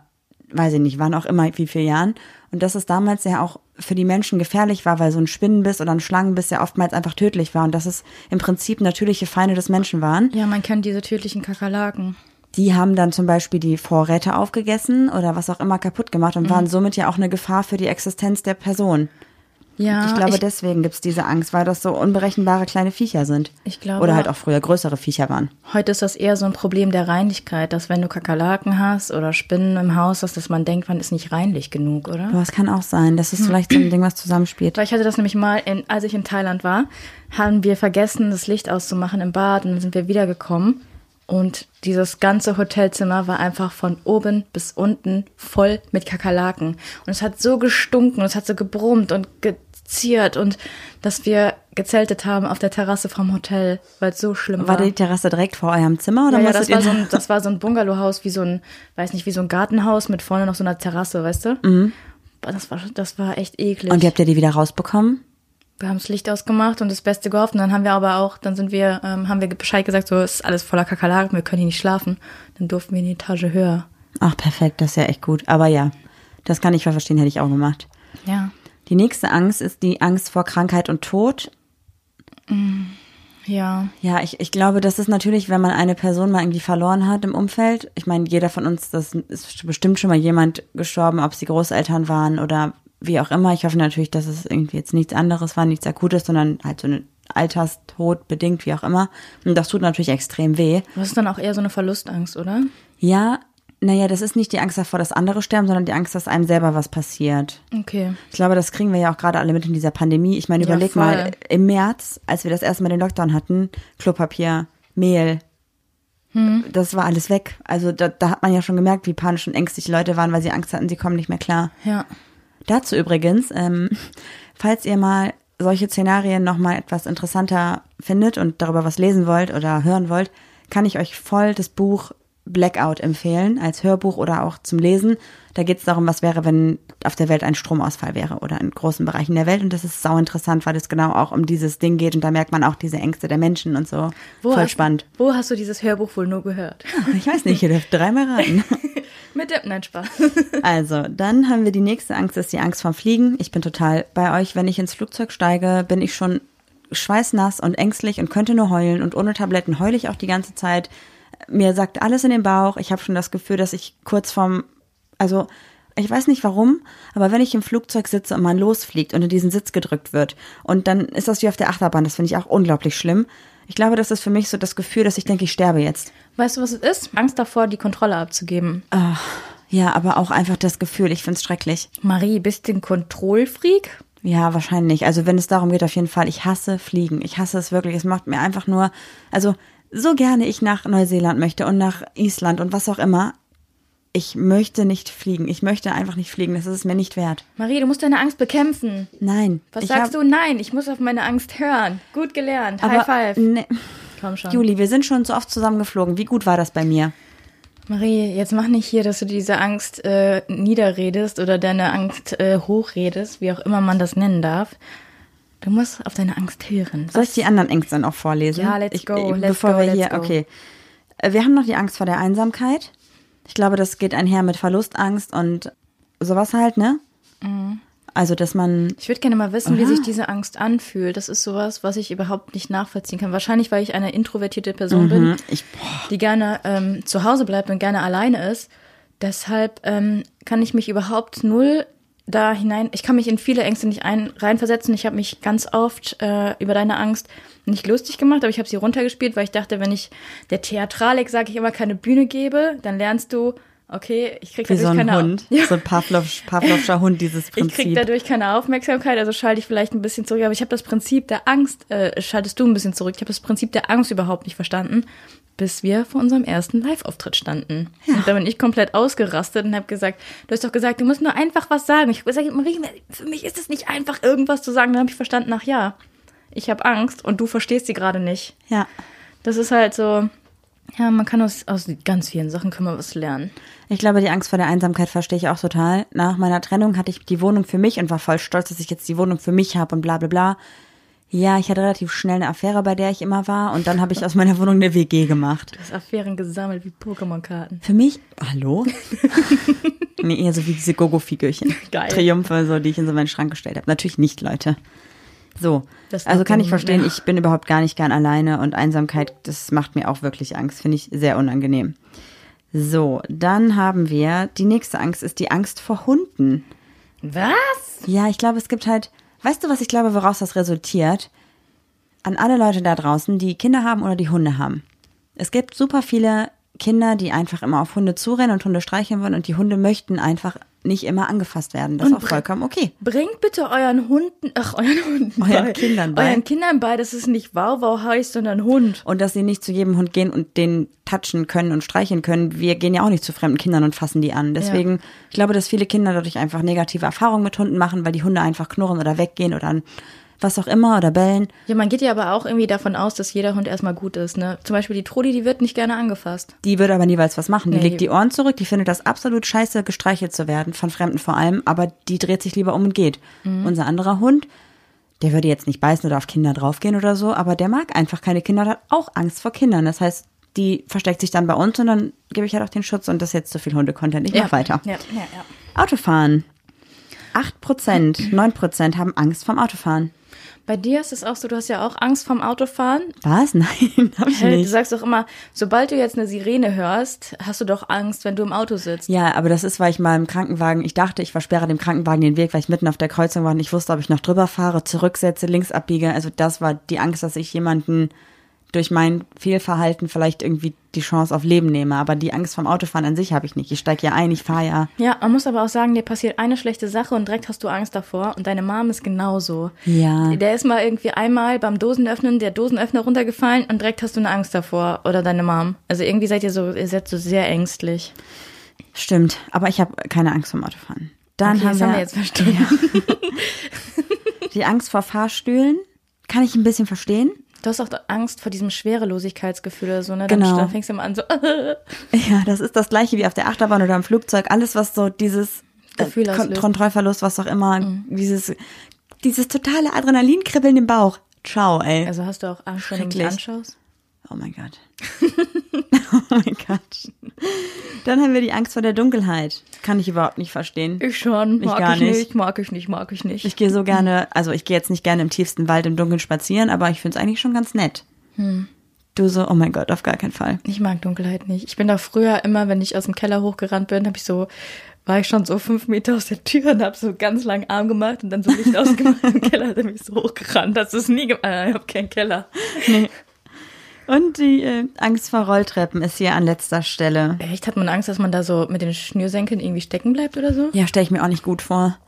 weiß ich nicht, wann auch immer, wie viele Jahren. Und dass es damals ja auch für die Menschen gefährlich war, weil so ein Spinnenbiss oder ein Schlangenbiss ja oftmals einfach tödlich war und dass es im Prinzip natürliche Feinde des Menschen waren. Ja, man kennt diese tödlichen Kakerlaken. Die haben dann zum Beispiel die Vorräte aufgegessen oder was auch immer kaputt gemacht Mhm. und waren somit ja auch eine Gefahr für die Existenz der Person. Ja, ich glaube, ich, deswegen gibt's diese Angst, weil das so unberechenbare kleine Viecher sind. Ich glaube- Oder halt auch früher größere Viecher waren. heute ist das eher so ein Problem der Reinlichkeit, dass wenn du Kakerlaken hast oder Spinnen im Haus hast, dass man denkt, man ist nicht reinlich genug, oder? Aber es kann auch sein, das ist vielleicht so ein Ding, was zusammenspielt. Weil ich hatte das nämlich mal, in, als ich in Thailand war, haben wir vergessen, das Licht auszumachen im Bad und dann sind wir wiedergekommen. Und dieses ganze Hotelzimmer war einfach von oben bis unten voll mit Kakerlaken. Und es hat so gestunken und es hat so gebrummt und geziert und dass wir gezeltet haben auf der Terrasse vom Hotel, weil es so schlimm war. War die Terrasse direkt vor eurem Zimmer oder ja, ja, das war, so ein, das war so ein Bungalowhaus, wie so ein, weiß nicht, wie so ein Gartenhaus mit vorne noch so einer Terrasse, weißt du? Boah, Das war, das war echt eklig. Und wie habt ihr die wieder rausbekommen? Wir haben das Licht ausgemacht und das Beste gehofft. Und dann haben wir aber auch, dann sind wir, ähm, haben wir Bescheid gesagt, so ist alles voller Kakerlaken, wir können hier nicht schlafen. Dann durften wir in die Etage höher. Ach, perfekt, das ist ja echt gut. Aber ja, das kann ich verstehen, hätte ich auch gemacht. Ja. Die nächste Angst ist die Angst vor Krankheit und Tod. Ja. Ja, ich, ich glaube, das ist natürlich, wenn man eine Person mal irgendwie verloren hat im Umfeld. Ich meine, jeder von uns, das ist bestimmt schon mal jemand gestorben, ob sie Großeltern waren oder wie auch immer. Ich hoffe natürlich, dass es irgendwie jetzt nichts anderes war, nichts Akutes, sondern halt so ein Alterstod bedingt, wie auch immer. Und das tut natürlich extrem weh. Das ist dann auch eher so eine Verlustangst, oder? Ja, naja, das ist nicht die Angst davor, dass andere sterben, sondern die Angst, dass einem selber was passiert. Okay. Ich glaube, das kriegen wir ja auch gerade alle mit in dieser Pandemie. Ich meine, Ja, überleg voll. mal, im März, als wir das erste Mal den Lockdown hatten, Klopapier, Mehl, Hm. das war alles weg. Also da, da hat man ja schon gemerkt, wie panisch und ängstlich die Leute waren, weil sie Angst hatten, sie kommen nicht mehr klar. Ja. Dazu übrigens, ähm, falls ihr mal solche Szenarien nochmal etwas interessanter findet und darüber was lesen wollt oder hören wollt, kann ich euch voll das Buch Blackout empfehlen, als Hörbuch oder auch zum Lesen. Da geht es darum, was wäre, wenn auf der Welt ein Stromausfall wäre oder in großen Bereichen der Welt. Und das ist sau interessant, weil es genau auch um dieses Ding geht. Und da merkt man auch diese Ängste der Menschen und so. Voll hast, spannend. Wo hast du dieses Hörbuch wohl nur gehört? Ich weiß nicht, ihr dürft dreimal rein. Mit dem, nein, Spaß. Also, dann haben wir die nächste Angst, das ist die Angst vorm Fliegen. Ich bin total bei euch. Wenn ich ins Flugzeug steige, bin ich schon schweißnass und ängstlich und könnte nur heulen. Und ohne Tabletten heule ich auch die ganze Zeit. Mir sagt alles in den Bauch. Ich habe schon das Gefühl, dass ich kurz vorm, also ich weiß nicht warum, aber wenn ich im Flugzeug sitze und man losfliegt und in diesen Sitz gedrückt wird und dann ist das wie auf der Achterbahn, das finde ich auch unglaublich schlimm. Ich glaube, das ist für mich so das Gefühl, dass ich denke, ich sterbe jetzt. Weißt du, was es ist? Angst davor, die Kontrolle abzugeben. Ah, ja, aber auch einfach das Gefühl, ich finde es schrecklich. Marie, bist du ein Kontrollfreak? Ja, wahrscheinlich. Also wenn es darum geht, auf jeden Fall, ich hasse Fliegen. Ich hasse es wirklich. Es macht mir einfach nur, also so gerne ich nach Neuseeland möchte und nach Island und was auch immer. Ich möchte nicht fliegen. Ich möchte einfach nicht fliegen. Das ist es mir nicht wert. Marie, du musst deine Angst bekämpfen. Nein. Was sagst hab- du? Nein, ich muss auf meine Angst hören. Gut gelernt. Aber, High five. Ne, Komm schon. Juli, wir sind schon so oft zusammengeflogen. Wie gut war das bei mir? Marie, jetzt mach nicht hier, dass du diese Angst äh, niederredest oder deine Angst äh, hochredest, wie auch immer man das nennen darf. Du musst auf deine Angst hören. Soll ich die anderen Ängste dann auch vorlesen? Ja, let's go, Ich, let's bevor go, wir let's hier, go. okay. Äh, Wir haben noch die Angst vor der Einsamkeit. Ich glaube, das geht einher mit Verlustangst und sowas halt, ne? Mhm. Also, dass man, Ich würde gerne mal wissen, wie Aha. sich diese Angst anfühlt. Das ist sowas, was ich überhaupt nicht nachvollziehen kann. Wahrscheinlich, weil ich eine introvertierte Person bin, hm, ich, die gerne ähm, zu Hause bleibt und gerne alleine ist. Deshalb ähm, kann ich mich überhaupt null da hinein. Ich kann mich in viele Ängste nicht ein, reinversetzen. Ich habe mich ganz oft äh, über deine Angst nicht lustig gemacht, aber ich habe sie runtergespielt, weil ich dachte, wenn ich der Theatralik, sage ich immer, keine Bühne gebe, dann lernst du, okay, ich krieg wie so dadurch ein keine Hund, Ja. so ein Pavlov, Pavlovscher Hund, dieses Ich krieg Prinzip. dadurch keine Aufmerksamkeit, also schalte ich vielleicht ein bisschen zurück. Aber ich habe das Prinzip der Angst, äh, schaltest du ein bisschen zurück. Ich habe das Prinzip der Angst überhaupt nicht verstanden, bis wir vor unserem ersten Live-Auftritt standen. Und da bin ich komplett ausgerastet und habe gesagt, du hast doch gesagt, du musst nur einfach was sagen. Ich habe gesagt, Marie, für mich ist es nicht einfach, irgendwas zu sagen. Dann habe ich verstanden, ach ja, ich habe Angst und du verstehst sie gerade nicht. ja. Das ist halt so, ja, man kann aus, aus ganz vielen Sachen kann man was lernen. Ich glaube, die Angst vor der Einsamkeit verstehe ich auch total. Nach meiner Trennung hatte ich die Wohnung für mich und war voll stolz, dass ich jetzt die Wohnung für mich habe und bla bla bla. Ja, ich hatte relativ schnell eine Affäre, bei der ich immer war und dann habe ich aus meiner Wohnung eine WG gemacht. Du hast Affären gesammelt wie Pokémon-Karten. Für mich, hallo? nee, eher so wie diese Gogo-Figürchen. Geil. Triumphe, so, die ich in so meinen Schrank gestellt habe. Natürlich nicht, Leute. So, also kann ich verstehen, ja. ich bin überhaupt gar nicht gern alleine und Einsamkeit, das macht mir auch wirklich Angst, finde ich sehr unangenehm. So, dann haben wir, die nächste Angst ist die Angst vor Hunden. Was? Ja, ich glaube, es gibt halt, weißt du, was ich glaube, woraus das resultiert? An alle Leute da draußen, die Kinder haben oder die Hunde haben. Es gibt super viele Kinder, die einfach immer auf Hunde zurennen und Hunde streicheln wollen und die Hunde möchten einfach nicht immer angefasst werden. Das ist Und auch bre- vollkommen okay. Bringt bitte euren Hunden, ach, euren Hunden Euren bei, Kindern bei. Euren Kindern bei, dass es nicht Wow Wow heißt, sondern Hund. Und dass sie nicht zu jedem Hund gehen und den touchen können und streicheln können. Wir gehen ja auch nicht zu fremden Kindern und fassen die an. Deswegen, ich glaube, dass viele Kinder dadurch einfach negative Erfahrungen mit Hunden machen, weil die Hunde einfach knurren oder weggehen oder was auch immer oder bellen. Ja, man geht ja aber auch irgendwie davon aus, dass jeder Hund erstmal gut ist, ne? Zum Beispiel die Trudi, die wird nicht gerne angefasst. Die würde aber niemals was machen. Die Nee, legt die- Ohren zurück, die findet das absolut scheiße, gestreichelt zu werden, von Fremden vor allem, aber die dreht sich lieber um und geht. Mhm. Unser anderer Hund, der würde jetzt nicht beißen oder auf Kinder draufgehen oder so, aber der mag einfach keine Kinder und hat auch Angst vor Kindern. Das heißt, die versteckt sich dann bei uns und dann gebe ich halt auch den Schutz und das ist jetzt zu viel Hunde-Content. Ich mach weiter. Ja, ja, ja. Autofahren. 8%, 9% haben Angst vom Autofahren. Bei dir ist es auch so, du hast ja auch Angst vorm Autofahren. Was? Nein, hab ich Hä, Du nicht. sagst doch immer, sobald du jetzt eine Sirene hörst, hast du doch Angst, wenn du im Auto sitzt. Ja, aber das ist, weil ich mal im Krankenwagen, ich dachte, ich versperre dem Krankenwagen den Weg, weil ich mitten auf der Kreuzung war und ich wusste, ob ich noch drüber fahre, zurücksetze, links abbiege. Also das war die Angst, dass ich jemanden durch mein Fehlverhalten vielleicht irgendwie die Chance auf Leben nehme. Aber die Angst vom Autofahren an sich habe ich nicht. Ich steige ja ein, ich fahre ja. Ja, man muss aber auch sagen, dir passiert eine schlechte Sache und direkt hast du Angst davor. Und deine Mom ist genauso. Ja. Der ist mal irgendwie einmal beim Dosenöffnen, der Dosenöffner runtergefallen und direkt hast du eine Angst davor. Oder deine Mom. Also irgendwie seid ihr so, ihr seid so sehr ängstlich. Stimmt, aber ich habe keine Angst vom Autofahren. Dann Okay, haben wir, haben wir jetzt verstanden. Die Angst vor Fahrstühlen kann ich ein bisschen verstehen. Du hast auch Angst vor diesem Schwerelosigkeitsgefühl oder so, ne? Genau. Dann, dann fängst du immer an so Ja, das ist das gleiche wie auf der Achterbahn oder im Flugzeug. Alles, was so dieses äh, Gefühl auslöst. Mhm. Kontrollverlust, was auch immer, dieses, dieses totale Adrenalinkribbeln im Bauch. Ciao, ey. Also hast du auch Angst, wenn du mich anschaust? Oh mein Gott. oh mein Gott. Dann haben wir die Angst vor der Dunkelheit. Kann ich überhaupt nicht verstehen. Ich schon. Ich Mag gar ich nicht. nicht. Mag ich nicht, mag ich nicht. Ich gehe so gerne, also ich gehe jetzt nicht gerne im tiefsten Wald im Dunkeln spazieren, aber ich finde es eigentlich schon ganz nett. Hm. Du so, oh mein Gott, auf gar keinen Fall. Ich mag Dunkelheit nicht. Ich bin da früher immer, wenn ich aus dem Keller hochgerannt bin, habe ich so, war ich schon so fünf Meter aus der Tür und habe so ganz lang Arm gemacht und dann so Licht ausgemacht im Keller, hat er mich so hochgerannt. Das ist nie gemacht. Ich habe keinen Keller. Und die äh, Angst vor Rolltreppen ist hier an letzter Stelle. Echt? Hat man Angst, dass man da so mit den Schnürsenkeln irgendwie stecken bleibt oder so? Ja, stelle ich mir auch nicht gut vor.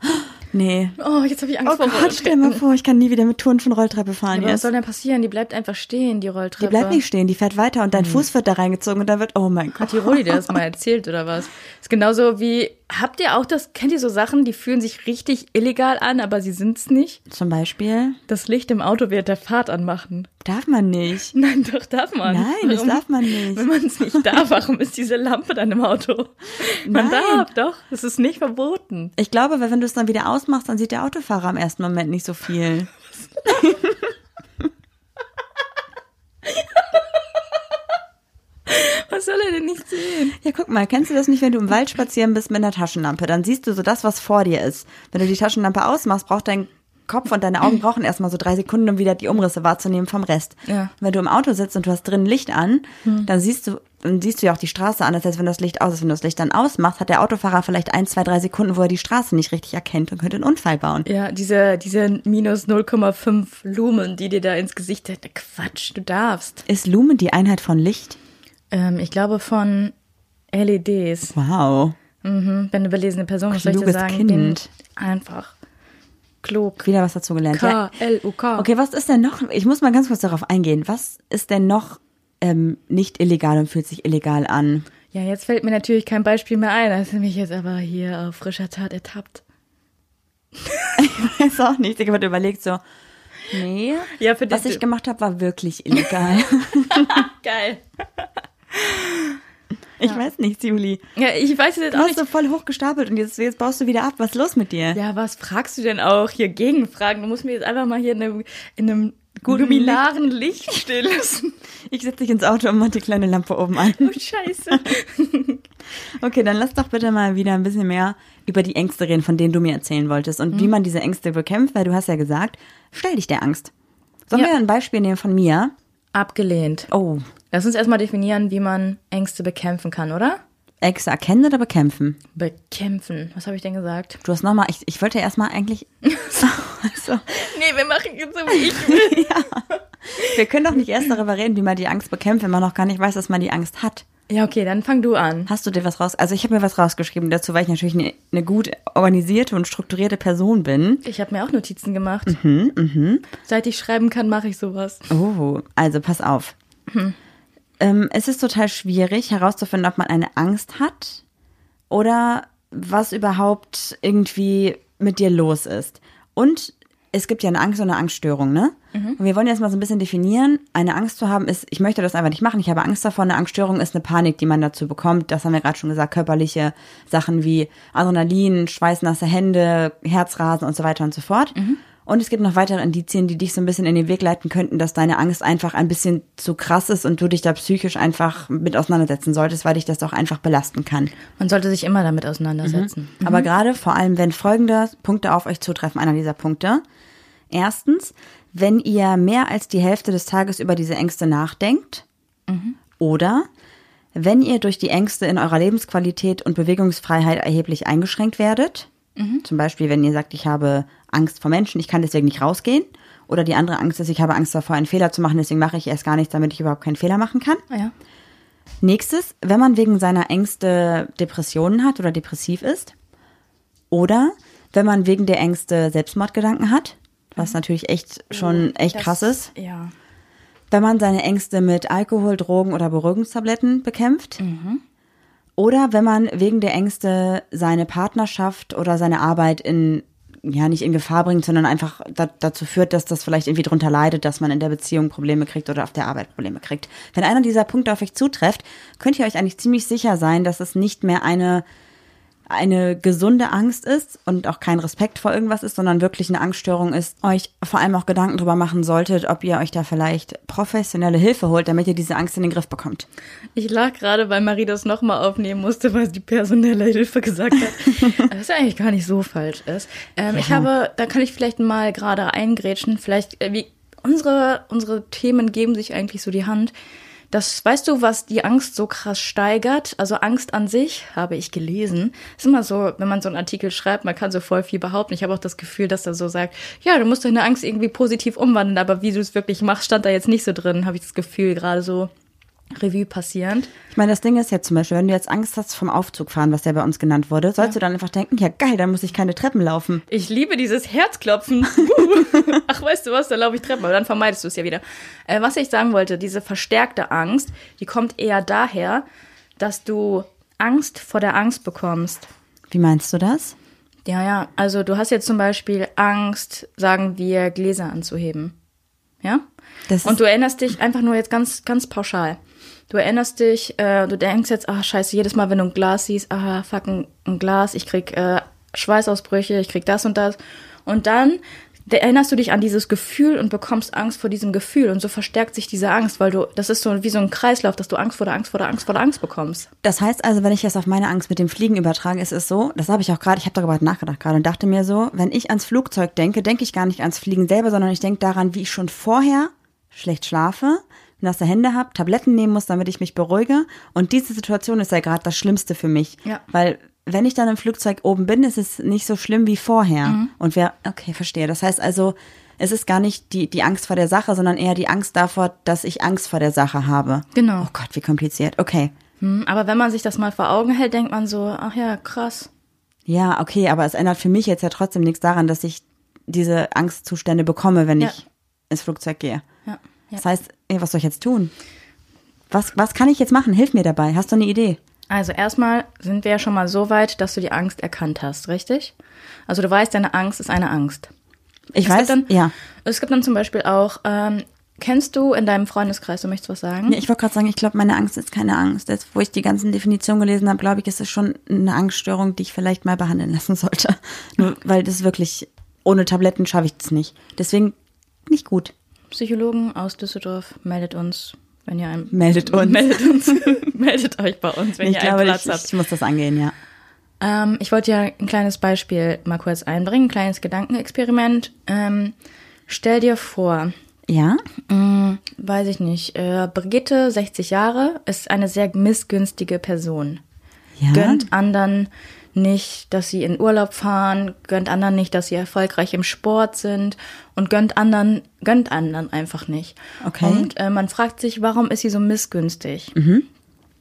Nee. Oh, jetzt habe ich Angst Oh vor Gott, stell mal vor, ich kann nie wieder mit Touren von Rolltreppe fahren. Aber was soll denn passieren? Die bleibt einfach stehen, die Die Rolltreppe. bleibt nicht stehen, die fährt weiter und dein Fuß wird da reingezogen und da wird, oh mein Gott. Hat die Rodi dir das mal erzählt oder was? Ist genauso wie, habt ihr auch das, kennt ihr so Sachen, die fühlen sich richtig illegal an, aber sie sind's nicht? Zum Beispiel, Das Licht im Auto während der Fahrt anmachen. darf man nicht. Nein, doch darf man. Nein, das darf man nicht. Wenn man es nicht darf, warum ist diese Lampe dann im Auto? Man Nein. darf doch, es ist nicht verboten. Ich glaube, weil wenn du es dann wieder ausmachst, dann sieht der Autofahrer im ersten Moment nicht so viel. Was soll er denn nicht sehen? Ja, guck mal, kennst du das nicht, wenn du im Wald spazieren bist mit einer Taschenlampe? Dann siehst du so das, was vor dir ist. Wenn du die Taschenlampe ausmachst, braucht dein Kopf und deine Augen brauchen erstmal so drei Sekunden, um wieder die Umrisse wahrzunehmen vom Rest. Ja. Wenn du im Auto sitzt und du hast drin Licht an, dann siehst du, dann siehst du ja auch die Straße an. Das heißt, wenn das Licht aus ist, wenn du das Licht dann ausmachst, hat der Autofahrer vielleicht ein, zwei, drei Sekunden, wo er die Straße nicht richtig erkennt und könnte einen Unfall bauen. Ja, diese, diese minus 0,5 Lumen, die dir da ins Gesicht, Quatsch, du darfst. Ist Lumen die Einheit von Licht? Ähm, ich glaube von LEDs. Wow. Mhm, wenn du belesene Person, was soll ich dir Kluges sagen? Kind. Einfach. Klug. Wieder was dazu gelernt. Ja. K-L-U-K. Okay, was ist denn noch? Ich muss mal ganz kurz darauf eingehen. Was ist denn noch ähm, nicht illegal und fühlt sich illegal an? Ja, jetzt fällt mir natürlich kein Beispiel mehr ein. Das ist mich jetzt aber hier auf frischer Tat ertappt. Ich weiß auch nicht. Ich habe überlegt so, nee, Ja, was ich gemacht habe, war wirklich illegal. Geil. ich weiß nicht, Juli. Ja, ich weiß es jetzt Du auch hast nicht. so voll hochgestapelt und jetzt, jetzt baust du wieder ab. Was ist los mit dir? Ja, was fragst du denn auch? Hier Gegenfragen. Du musst mir jetzt einfach mal hier in einem, in einem luminaren Licht stehen lassen. Ich setze dich ins Auto und mach die kleine Lampe oben an. Oh, scheiße. Okay, dann lass doch bitte mal wieder ein bisschen mehr über die Ängste reden, von denen du mir erzählen wolltest und wie man diese Ängste bekämpft, weil du hast ja gesagt, stell dich der Angst. Sollen Ja. wir ein Beispiel nehmen von mir? Abgelehnt. Oh, Lass uns erstmal definieren, wie man Ängste bekämpfen kann, oder? Ängste erkennen oder bekämpfen? Bekämpfen. Was habe ich denn gesagt? Du hast nochmal, ich, ich wollte erstmal eigentlich. also, Nee, wir machen jetzt so, wie ich will. wir können doch nicht erst darüber reden, wie man die Angst bekämpft, wenn man noch gar nicht weiß, dass man die Angst hat. Ja, okay, dann fang du an. Hast du dir was raus? Also ich habe mir was rausgeschrieben dazu, weil ich natürlich eine, eine gut organisierte und strukturierte Person bin. Ich habe mir auch Notizen gemacht. Seit ich schreiben kann, mache ich sowas. Oh, also pass auf. Ähm, es ist total schwierig herauszufinden, ob man eine Angst hat oder was überhaupt irgendwie mit dir los ist. Und es gibt ja eine Angst und eine Angststörung, ne? Und wir wollen jetzt mal so ein bisschen definieren. Eine Angst zu haben ist, ich möchte das einfach nicht machen, ich habe Angst davor. Eine Angststörung ist eine Panik, die man dazu bekommt. Das haben wir gerade schon gesagt, körperliche Sachen wie Adrenalin, schweißnasse Hände, Herzrasen und so weiter und so fort. Und es gibt noch weitere Indizien, die dich so ein bisschen in den Weg leiten könnten, dass deine Angst einfach ein bisschen zu krass ist und du dich da psychisch einfach mit auseinandersetzen solltest, weil dich das auch einfach belasten kann. Man sollte sich immer damit auseinandersetzen. Aber gerade vor allem, wenn folgende Punkte auf euch zutreffen, einer dieser Punkte. Erstens, wenn ihr mehr als die Hälfte des Tages über diese Ängste nachdenkt. Oder wenn ihr durch die Ängste in eurer Lebensqualität und Bewegungsfreiheit erheblich eingeschränkt werdet. Zum Beispiel, wenn ihr sagt, ich habe Angst vor Menschen, ich kann deswegen nicht rausgehen. Oder die andere Angst ist, ich habe Angst davor, einen Fehler zu machen, deswegen mache ich erst gar nichts, damit ich überhaupt keinen Fehler machen kann. Ah, ja. Nächstes, wenn man wegen seiner Ängste Depressionen hat oder depressiv ist. Oder wenn man wegen der Ängste Selbstmordgedanken hat, was natürlich echt schon echt Das- krass ist. Ja. Wenn man seine Ängste mit Alkohol, Drogen oder Beruhigungstabletten bekämpft. Oder wenn man wegen der Ängste seine Partnerschaft oder seine Arbeit in ja nicht in Gefahr bringt, sondern einfach da, dazu führt, dass das vielleicht irgendwie drunter leidet, dass man in der Beziehung Probleme kriegt oder auf der Arbeit Probleme kriegt. Wenn einer dieser Punkte auf euch zutrifft, könnt ihr euch eigentlich ziemlich sicher sein, dass es nicht mehr eine eine gesunde Angst ist und auch kein Respekt vor irgendwas ist, sondern wirklich eine Angststörung ist, euch vor allem auch Gedanken drüber machen solltet, ob ihr euch da vielleicht professionelle Hilfe holt, damit ihr diese Angst in den Griff bekommt. Ich lag gerade, weil Marie das nochmal aufnehmen musste, weil sie die personelle Hilfe gesagt hat. Was eigentlich gar nicht so falsch ist. Ähm, Ja. Ich habe, da kann ich vielleicht mal gerade eingrätschen, vielleicht, äh, wie unsere, unsere Themen geben sich eigentlich so die Hand. Das, weißt du, was die Angst so krass steigert? Also Angst an sich, habe ich gelesen. Ist immer so, wenn man so einen Artikel schreibt, man kann so voll viel behaupten. Ich habe auch das Gefühl, dass er so sagt, ja, du musst deine Angst irgendwie positiv umwandeln, aber wie du es wirklich machst, stand da jetzt nicht so drin, habe ich das Gefühl, gerade so Revue passierend. Ich meine, das Ding ist jetzt zum Beispiel, wenn du jetzt Angst hast vom Aufzug fahren, was ja bei uns genannt wurde, sollst du dann einfach denken, ja geil, dann muss ich keine Treppen laufen. Ich liebe dieses Herzklopfen. Ach, weißt du was, da laufe ich Treppen, aber dann vermeidest du es ja wieder. Äh, was ich sagen wollte, diese verstärkte Angst, die kommt eher daher, dass du Angst vor der Angst bekommst. Wie meinst du das? Ja, ja, also du hast jetzt zum Beispiel Angst, sagen wir, Gläser anzuheben. Ja? Das Und du erinnerst dich einfach nur jetzt ganz, ganz pauschal. Du erinnerst dich, äh, du denkst jetzt, ach scheiße, jedes Mal, wenn du ein Glas siehst, ah, fuck, ein, ein Glas, ich krieg äh, Schweißausbrüche, ich krieg das und das. Und dann da erinnerst du dich an dieses Gefühl und bekommst Angst vor diesem Gefühl. Und so verstärkt sich diese Angst, weil du, das ist so wie so ein Kreislauf, dass du Angst vor der Angst vor der Angst vor der Angst bekommst. Das heißt also, wenn ich das auf meine Angst mit dem Fliegen übertrage, ist es so, das habe ich auch gerade, ich habe darüber nachgedacht gerade und dachte mir so, wenn ich ans Flugzeug denke, denke ich gar nicht ans Fliegen selber, sondern ich denke daran, wie ich schon vorher schlecht schlafe, nasse Hände habe, Tabletten nehmen muss, damit ich mich beruhige. Und diese Situation ist ja gerade das Schlimmste für mich. Ja. Weil wenn ich dann im Flugzeug oben bin, ist es nicht so schlimm wie vorher. Und wer, okay, verstehe. Das heißt also, es ist gar nicht die, die Angst vor der Sache, sondern eher die Angst davor, dass ich Angst vor der Sache habe. Genau. Oh Gott, wie kompliziert. Okay. Hm, Aber wenn man sich das mal vor Augen hält, denkt man so, ach ja, krass. Ja, okay, aber es ändert für mich jetzt ja trotzdem nichts daran, dass ich diese Angstzustände bekomme, wenn Ja. ich ins Flugzeug gehe. Ja, ja. Das heißt, ey, was soll ich jetzt tun? Was, was kann ich jetzt machen? Hilf mir dabei. Hast du eine Idee? Also erstmal sind wir ja schon mal so weit, dass du die Angst erkannt hast, richtig? Also du weißt, deine Angst ist eine Angst. Ich es weiß, dann, ja. Es gibt dann zum Beispiel auch, ähm, kennst du in deinem Freundeskreis, du möchtest was sagen? Nee, Ich wollte gerade sagen, ich glaube, meine Angst ist keine Angst. Jetzt, wo ich die ganzen Definitionen gelesen habe, glaube ich, ist es schon eine Angststörung, die ich vielleicht mal behandeln lassen sollte. Nur, weil das wirklich, ohne Tabletten schaffe ich das nicht. Deswegen nicht gut. Psychologen aus Düsseldorf, meldet uns, wenn ihr einen Meldet uns. meldet uns, meldet euch bei uns, wenn ich ihr glaube, einen Platz ich, habt. ich muss das angehen, ja. Ähm, ich wollte ja ein kleines Beispiel mal kurz einbringen, ein kleines Gedankenexperiment. Ähm, stell dir vor, Ja? mh, weiß ich nicht, äh, Brigitte, 60 Jahre, ist eine sehr missgünstige Person. Ja. Gönnt anderen nicht, dass sie in Urlaub fahren, gönnt anderen nicht, dass sie erfolgreich im Sport sind und gönnt anderen, gönnt anderen einfach nicht. Okay. Und äh, man fragt sich, warum ist sie so missgünstig?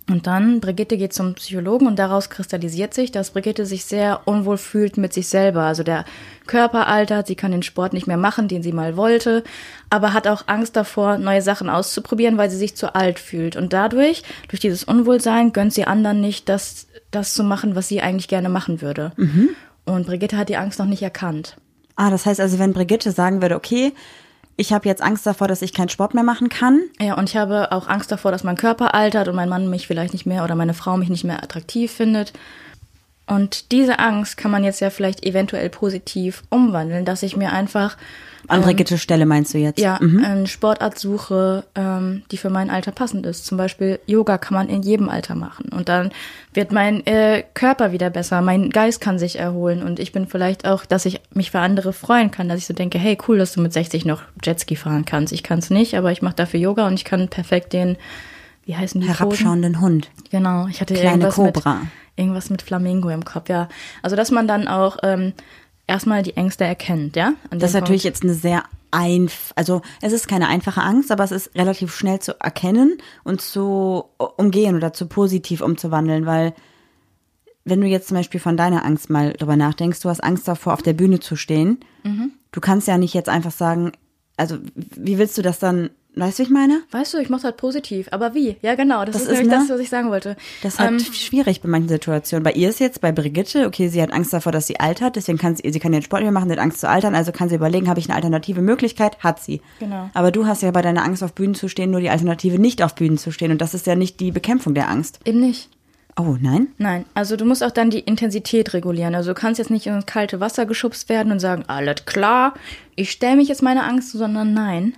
Und dann, Brigitte geht zum Psychologen und daraus kristallisiert sich, dass Brigitte sich sehr unwohl fühlt mit sich selber. Also der Körper altert, sie kann den Sport nicht mehr machen, den sie mal wollte, aber hat auch Angst davor, neue Sachen auszuprobieren, weil sie sich zu alt fühlt. Und dadurch, durch dieses Unwohlsein, gönnt sie anderen nicht, das, das zu machen, was sie eigentlich gerne machen würde. Und Brigitte hat die Angst noch nicht erkannt. Ah, das heißt also, wenn Brigitte sagen würde, okay, ich habe jetzt Angst davor, dass ich keinen Sport mehr machen kann. Ja, und ich habe auch Angst davor, dass mein Körper altert und mein Mann mich vielleicht nicht mehr oder meine Frau mich nicht mehr attraktiv findet. Und diese Angst kann man jetzt ja vielleicht eventuell positiv umwandeln, dass ich mir einfach An Brigitte Stelle meinst du jetzt? ja eine Sportart suche, ähm, die für mein Alter passend ist. Zum Beispiel Yoga kann man in jedem Alter machen und dann wird mein äh, Körper wieder besser, mein Geist kann sich erholen und ich bin vielleicht auch, dass ich mich für andere freuen kann, dass ich so denke, hey cool, dass du mit 60 noch Jetski fahren kannst. Ich kann es nicht, aber ich mache dafür Yoga und ich kann perfekt den, wie heißen die? Herabschauenden Hund. Genau, ich hatte Kleine irgendwas Kobra. mit irgendwas mit Flamingo im Kopf, ja. Also dass man dann auch ähm, erstmal die Ängste erkennt, ja. Das ist natürlich jetzt eine sehr einf, also es ist keine einfache Angst, aber es ist relativ schnell zu erkennen und zu umgehen oder zu positiv umzuwandeln, weil wenn du jetzt zum Beispiel von deiner Angst mal drüber nachdenkst, du hast Angst davor, auf der Bühne zu stehen, du kannst ja nicht jetzt einfach sagen, also wie willst du das dann weißt du, wie ich meine? Weißt du, ich mach's halt positiv. Aber wie? Ja, genau. Das, Das ist, ist, nämlich ne? das, was ich sagen wollte. Das ist halt Ähm, schwierig bei manchen Situationen. Bei ihr ist jetzt, bei Brigitte, okay, sie hat Angst davor, dass sie altert, deswegen kann sie, sie kann den Sport nicht mehr machen, sie hat Angst zu altern, also kann sie überlegen, habe ich eine alternative Möglichkeit? Hat sie. Genau. Aber du hast ja bei deiner Angst auf Bühnen zu stehen, nur die Alternative nicht auf Bühnen zu stehen und das ist ja nicht die Bekämpfung der Angst. eben nicht. Oh, nein? Nein, also du musst auch dann die Intensität regulieren. Also du kannst jetzt nicht ins kalte Wasser geschubst werden und sagen, alles klar, ich stelle mich jetzt meiner Angst, sondern nein.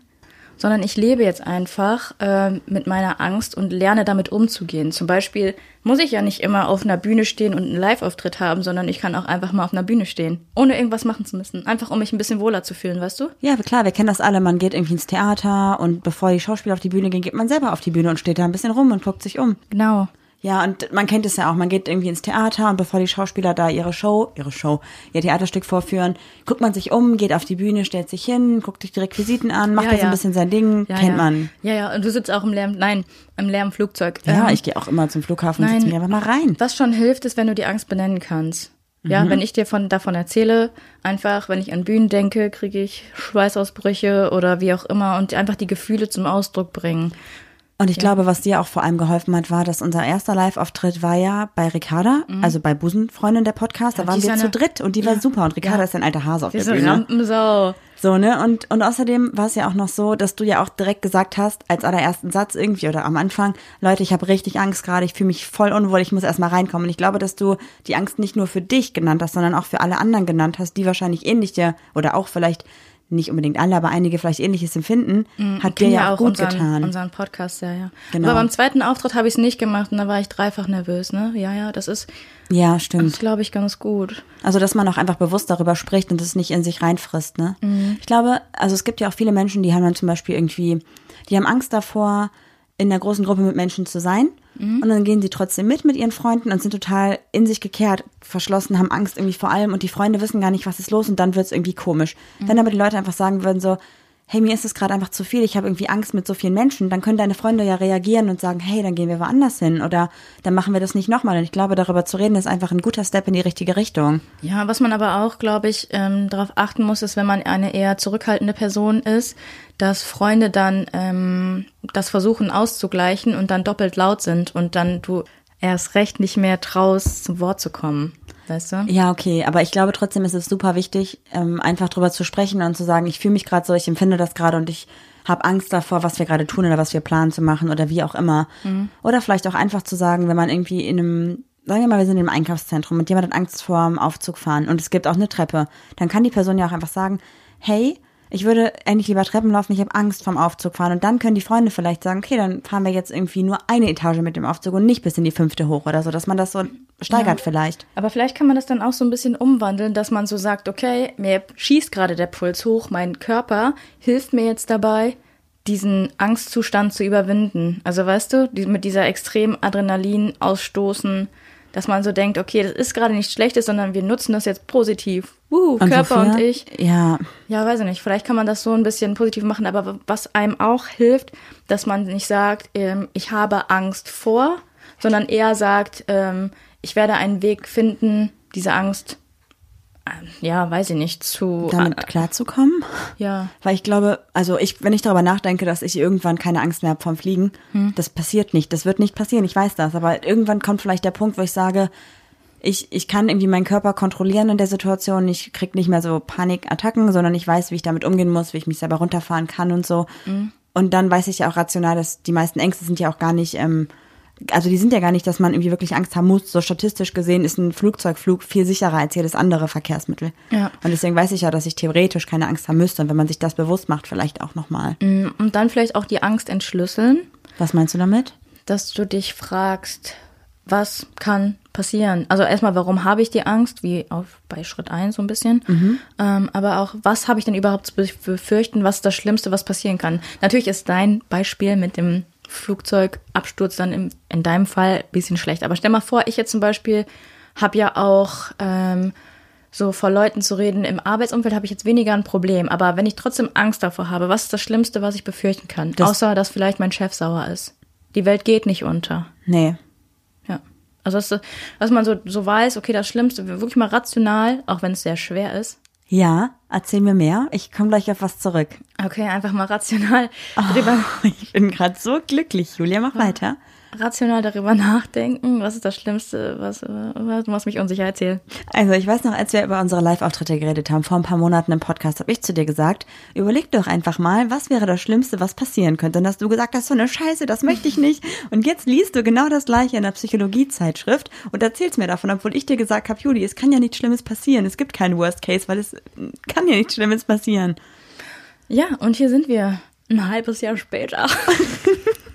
Sondern ich lebe jetzt einfach ähm, mit meiner Angst und lerne damit umzugehen. Zum Beispiel muss ich ja nicht immer auf einer Bühne stehen und einen Live-Auftritt haben, sondern ich kann auch einfach mal auf einer Bühne stehen, ohne irgendwas machen zu müssen. Einfach um mich ein bisschen wohler zu fühlen, weißt du? Ja, klar, wir kennen das alle. Man geht irgendwie ins Theater und bevor die Schauspieler auf die Bühne gehen, geht man selber auf die Bühne und steht da ein bisschen rum und guckt sich um. Genau. Ja, und man kennt es ja auch. Man geht irgendwie ins Theater und bevor die Schauspieler da ihre Show, ihre Show, ihr Theaterstück vorführen, guckt man sich um, geht auf die Bühne, stellt sich hin, guckt sich die Requisiten an, macht Ja, da so ein bisschen sein Ding, Ja, kennt man. Ja, ja, und du sitzt auch im leeren, nein, im leeren Flugzeug. Ja, Ähm, ich gehe auch immer zum Flughafen und Nein. setze mich einfach mal rein. Was schon hilft, ist, wenn du die Angst benennen kannst. Ja, Mhm. wenn ich dir von, davon erzähle, einfach, wenn ich an Bühnen denke, kriege ich Schweißausbrüche oder wie auch immer und einfach die Gefühle zum Ausdruck bringen. Und ich glaube, was dir auch vor allem geholfen hat, war, dass unser erster Live-Auftritt war ja bei Ricarda, also bei Busenfreundin der Podcast. Da Mhm. Ja, waren die wir ja zu eine- dritt und die war Ja. super. Und Ricarda Ja. ist ein alter Hase auf der Diese Bühne. Rampensau. So, ne? Und, und außerdem war es ja auch noch so, dass du ja auch direkt gesagt hast, als allerersten Satz irgendwie oder am Anfang, Leute, ich habe richtig Angst gerade, ich fühle mich voll unwohl, ich muss erstmal reinkommen. Und ich glaube, dass du die Angst nicht nur für dich genannt hast, sondern auch für alle anderen genannt hast, die wahrscheinlich ähnlich dir oder auch vielleicht nicht unbedingt alle, aber einige vielleicht ähnliches empfinden, hat dir ja auch gut unseren, getan. unseren Podcast, ja, ja. Genau. Aber beim zweiten Auftritt habe ich es nicht gemacht und da war ich dreifach nervös, ne? Ja, ja, das ist, ja, das stimmt. glaube ich, ganz gut. Also, dass man auch einfach bewusst darüber spricht und es nicht in sich reinfrisst, ne? Ich glaube, also es gibt ja auch viele Menschen, die haben dann zum Beispiel irgendwie, die haben Angst davor, in einer großen Gruppe mit Menschen zu sein. Und dann gehen sie trotzdem mit mit ihren Freunden und sind total in sich gekehrt, verschlossen, haben Angst irgendwie vor allem und die Freunde wissen gar nicht, was ist los und dann wird es irgendwie komisch. Wenn aber die Leute einfach sagen würden so, hey, mir ist es gerade einfach zu viel, ich habe irgendwie Angst mit so vielen Menschen, dann können deine Freunde ja reagieren und sagen, hey, dann gehen wir woanders hin oder dann machen wir das nicht nochmal. Und ich glaube, darüber zu reden, ist einfach ein guter Step in die richtige Richtung. Ja, was man aber auch, glaube ich, ähm, darauf achten muss, ist, wenn man eine eher zurückhaltende Person ist, dass Freunde dann ähm, das versuchen auszugleichen und dann doppelt laut sind und dann du erst recht nicht mehr traust, zum Wort zu kommen. Weißt du? Ja, okay, aber ich glaube trotzdem ist es super wichtig, ähm, einfach drüber zu sprechen und zu sagen, ich fühle mich gerade so, ich empfinde das gerade und ich habe Angst davor, was wir gerade tun oder was wir planen zu machen oder wie auch immer. Oder vielleicht auch einfach zu sagen, wenn man irgendwie in einem, sagen wir mal, wir sind im Einkaufszentrum und jemand hat Angst vor dem Aufzug fahren und es gibt auch eine Treppe, dann kann die Person ja auch einfach sagen, hey, ich würde eigentlich lieber Treppen laufen, ich habe Angst vom Aufzug fahren. Und dann können die Freunde vielleicht sagen, okay, dann fahren wir jetzt irgendwie nur eine Etage mit dem Aufzug und nicht bis in die fünfte hoch oder so, dass man das so steigert vielleicht. Aber vielleicht kann man das dann auch so ein bisschen umwandeln, dass man so sagt, okay, mir schießt gerade der Puls hoch, mein Körper hilft mir jetzt dabei, diesen Angstzustand zu überwinden. Also weißt du, mit dieser extremen Adrenalin ausstoßen, dass man so denkt, okay, das ist gerade nichts Schlechtes, sondern wir nutzen das jetzt positiv. Wuhu, Und Körper wofür? und ich. Ja, Ja, weiß ich nicht. Vielleicht kann man das so ein bisschen positiv machen, aber was einem auch hilft, dass man nicht sagt, ähm, ich habe Angst vor, sondern eher sagt, ähm, ich werde einen Weg finden, diese Angst, ähm, ja, weiß ich nicht, zu, damit äh, klarzukommen. ja, Weil ich glaube, also ich, wenn ich darüber nachdenke, dass ich irgendwann keine Angst mehr habe vom Fliegen, das passiert nicht. Das wird nicht passieren, ich weiß das. Aber irgendwann kommt vielleicht der Punkt, wo ich sage, ich, ich kann irgendwie meinen Körper kontrollieren in der Situation. Ich krieg nicht mehr so Panikattacken, sondern ich weiß, wie ich damit umgehen muss, wie ich mich selber runterfahren kann und so. Und dann weiß ich ja auch rational, dass die meisten Ängste sind ja auch gar nicht, ähm, also die sind ja gar nicht, dass man irgendwie wirklich Angst haben muss. So statistisch gesehen ist ein Flugzeugflug viel sicherer als jedes andere Verkehrsmittel. Ja. Und deswegen weiß ich ja, dass ich theoretisch keine Angst haben müsste. Und wenn man sich das bewusst macht, vielleicht auch nochmal. und dann vielleicht auch die Angst entschlüsseln, Was meinst du damit? dass du dich fragst, was kann passieren? Also erstmal, warum habe ich die Angst, wie auf, bei Schritt 1 so ein bisschen. Ähm, aber auch, was habe ich denn überhaupt zu befürchten? Was ist das Schlimmste, was passieren kann? Natürlich ist dein Beispiel mit dem Flugzeugabsturz dann im, in deinem Fall ein bisschen schlecht. Aber stell mal vor, ich jetzt zum Beispiel habe ja auch ähm, so vor Leuten zu reden. Im Arbeitsumfeld habe ich jetzt weniger ein Problem. Aber wenn ich trotzdem Angst davor habe, was ist das Schlimmste, was ich befürchten kann? Das- Außer, dass vielleicht mein Chef sauer ist. Die Welt geht nicht unter. Nee. Ja. Also, dass, dass man so, so weiß, okay, das Schlimmste, wirklich mal rational, auch wenn es sehr schwer ist. Ja, Erzähl mir mehr. Ich komme gleich auf was zurück. Okay, einfach mal rational drüber, Ich bin gerade so glücklich, Julia. Mach weiter. Rational darüber nachdenken. Was ist das Schlimmste, was, was, was mich unsicher erzählt? Also ich weiß noch, als wir über unsere Live-Auftritte geredet haben, vor ein paar Monaten im Podcast, habe ich zu dir gesagt, überleg doch einfach mal, was wäre das Schlimmste, was passieren könnte. Und hast du gesagt, das ist so eine Scheiße, das möchte ich nicht. Und jetzt liest du genau das gleiche in der Psychologiezeitschrift und erzählst mir davon, obwohl ich dir gesagt habe, Juli, es kann ja nichts Schlimmes passieren. Es gibt keinen Worst Case, weil es kann ja nichts Schlimmes passieren. Ja, und hier sind wir. Ein halbes Jahr später.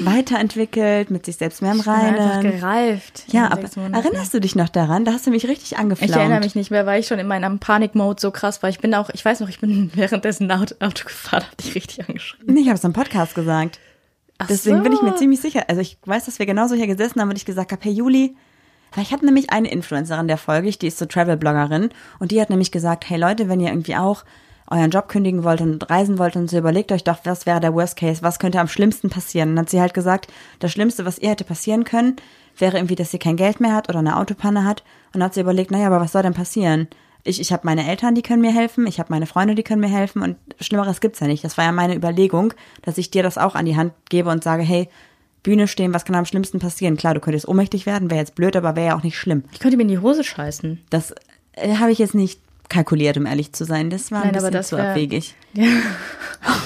Weiterentwickelt, mit sich selbst mehr im Einfach Reinen. gereift. Ja, in aber sechs Monaten. erinnerst du dich noch daran? Da hast du mich richtig angeflammt. Ich erinnere mich nicht mehr, weil ich schon in meinem Panikmode so krass war. Ich bin auch, ich weiß noch, ich bin währenddessen Auto, Auto gefahren, hab dich richtig angeschrieben. Nee, ich habe es im Podcast gesagt. Ach Deswegen so. bin ich mir ziemlich sicher. Also ich weiß, dass wir genauso hier gesessen haben und ich gesagt habe, hey Juli, weil ich hatte nämlich eine Influencerin, der folge ich, die ist so Travel-Bloggerin und die hat nämlich gesagt, hey Leute, wenn ihr irgendwie auch euren Job kündigen wollt und reisen wollt und so überlegt euch doch, was wäre der Worst Case, was könnte am schlimmsten passieren. Und dann hat sie halt gesagt, das Schlimmste, was ihr hätte passieren können, wäre irgendwie, dass sie kein Geld mehr hat oder eine Autopanne hat. Und dann hat sie überlegt, naja, aber was soll denn passieren? Ich, ich habe meine Eltern, die können mir helfen, ich habe meine Freunde, die können mir helfen und Schlimmeres gibt's ja nicht. Das war ja meine Überlegung, dass ich dir das auch an die Hand gebe und sage, hey, Bühne stehen, was kann am schlimmsten passieren? Klar, du könntest ohnmächtig werden, wäre jetzt blöd, aber wäre ja auch nicht schlimm. Ich könnte mir in die Hose scheißen. Das äh, habe ich jetzt nicht kalkuliert, um ehrlich zu sein. Das war ein Nein, aber bisschen das zu wär- abwegig.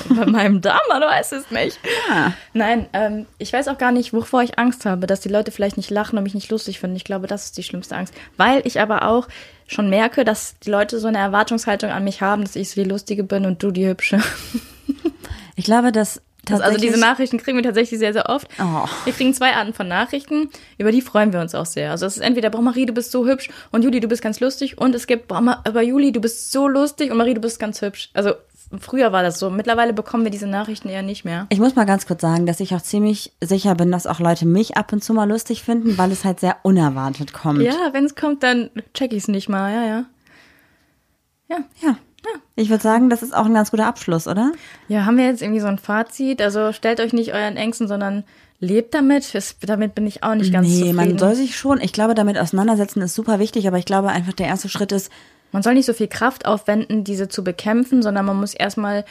Bei meinem Darm, man weiß es nicht. Ah. Nein, ähm, ich weiß auch gar nicht, wovor ich Angst habe, dass die Leute vielleicht nicht lachen und mich nicht lustig finden. Ich glaube, das ist die schlimmste Angst. Weil ich aber auch schon merke, dass die Leute so eine Erwartungshaltung an mich haben, dass ich so die Lustige bin und du die Hübsche. Ich glaube, dass Das, also diese Nachrichten kriegen wir tatsächlich sehr, sehr oft. Oh. Wir kriegen zwei Arten von Nachrichten, über die freuen wir uns auch sehr. Also es ist entweder, boah Marie, du bist so hübsch und Juli, du bist ganz lustig und es gibt, boah, aber Juli, du bist so lustig und Marie, du bist ganz hübsch. Also früher war das so. Mittlerweile bekommen wir diese Nachrichten eher nicht mehr. Ich muss mal ganz kurz sagen, dass ich auch ziemlich sicher bin, dass auch Leute mich ab und zu mal lustig finden, weil es halt sehr unerwartet kommt. Ja, wenn es kommt, dann check ich es nicht mal, ja, ja. Ja. Ja. Ich würde sagen, das ist auch ein ganz guter Abschluss, oder? Ja, haben wir jetzt irgendwie so ein Fazit? Also stellt euch nicht euren Ängsten, sondern lebt damit. Damit bin ich auch nicht ganz nee, zufrieden. man soll sich schon, ich glaube, damit auseinandersetzen ist super wichtig, aber ich glaube einfach, der erste Schritt ist, Man soll nicht so viel Kraft aufwenden, diese zu bekämpfen, sondern man muss erstmal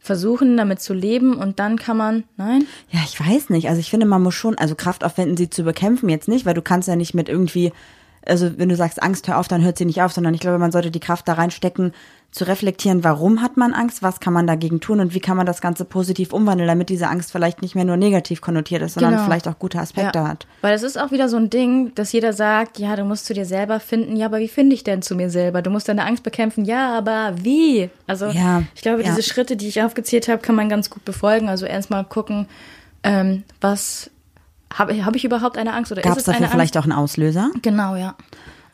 versuchen, damit zu leben und dann kann man, nein? ja, ich weiß nicht, also ich finde, man muss schon, also Kraft aufwenden, sie zu bekämpfen jetzt nicht, weil du kannst ja nicht mit irgendwie, also wenn du sagst Angst, hör auf, dann hört sie nicht auf, sondern ich glaube, man sollte die Kraft da reinstecken, zu reflektieren, warum hat man Angst, was kann man dagegen tun und wie kann man das Ganze positiv umwandeln, damit diese Angst vielleicht nicht mehr nur negativ konnotiert ist, sondern Genau. vielleicht auch gute Aspekte hat. Weil es ist auch wieder so ein Ding, dass jeder sagt, ja, du musst zu dir selber finden. Ja, aber wie finde ich denn zu mir selber? Du musst deine Angst bekämpfen. Ja, aber wie? Also Ja, ich glaube, ja. diese Schritte, die ich aufgezählt habe, kann man ganz gut befolgen. Also erstmal gucken, ähm, was habe hab ich überhaupt eine Angst oder Gab ist es dafür vielleicht Angst? auch einen Auslöser? Genau, ja.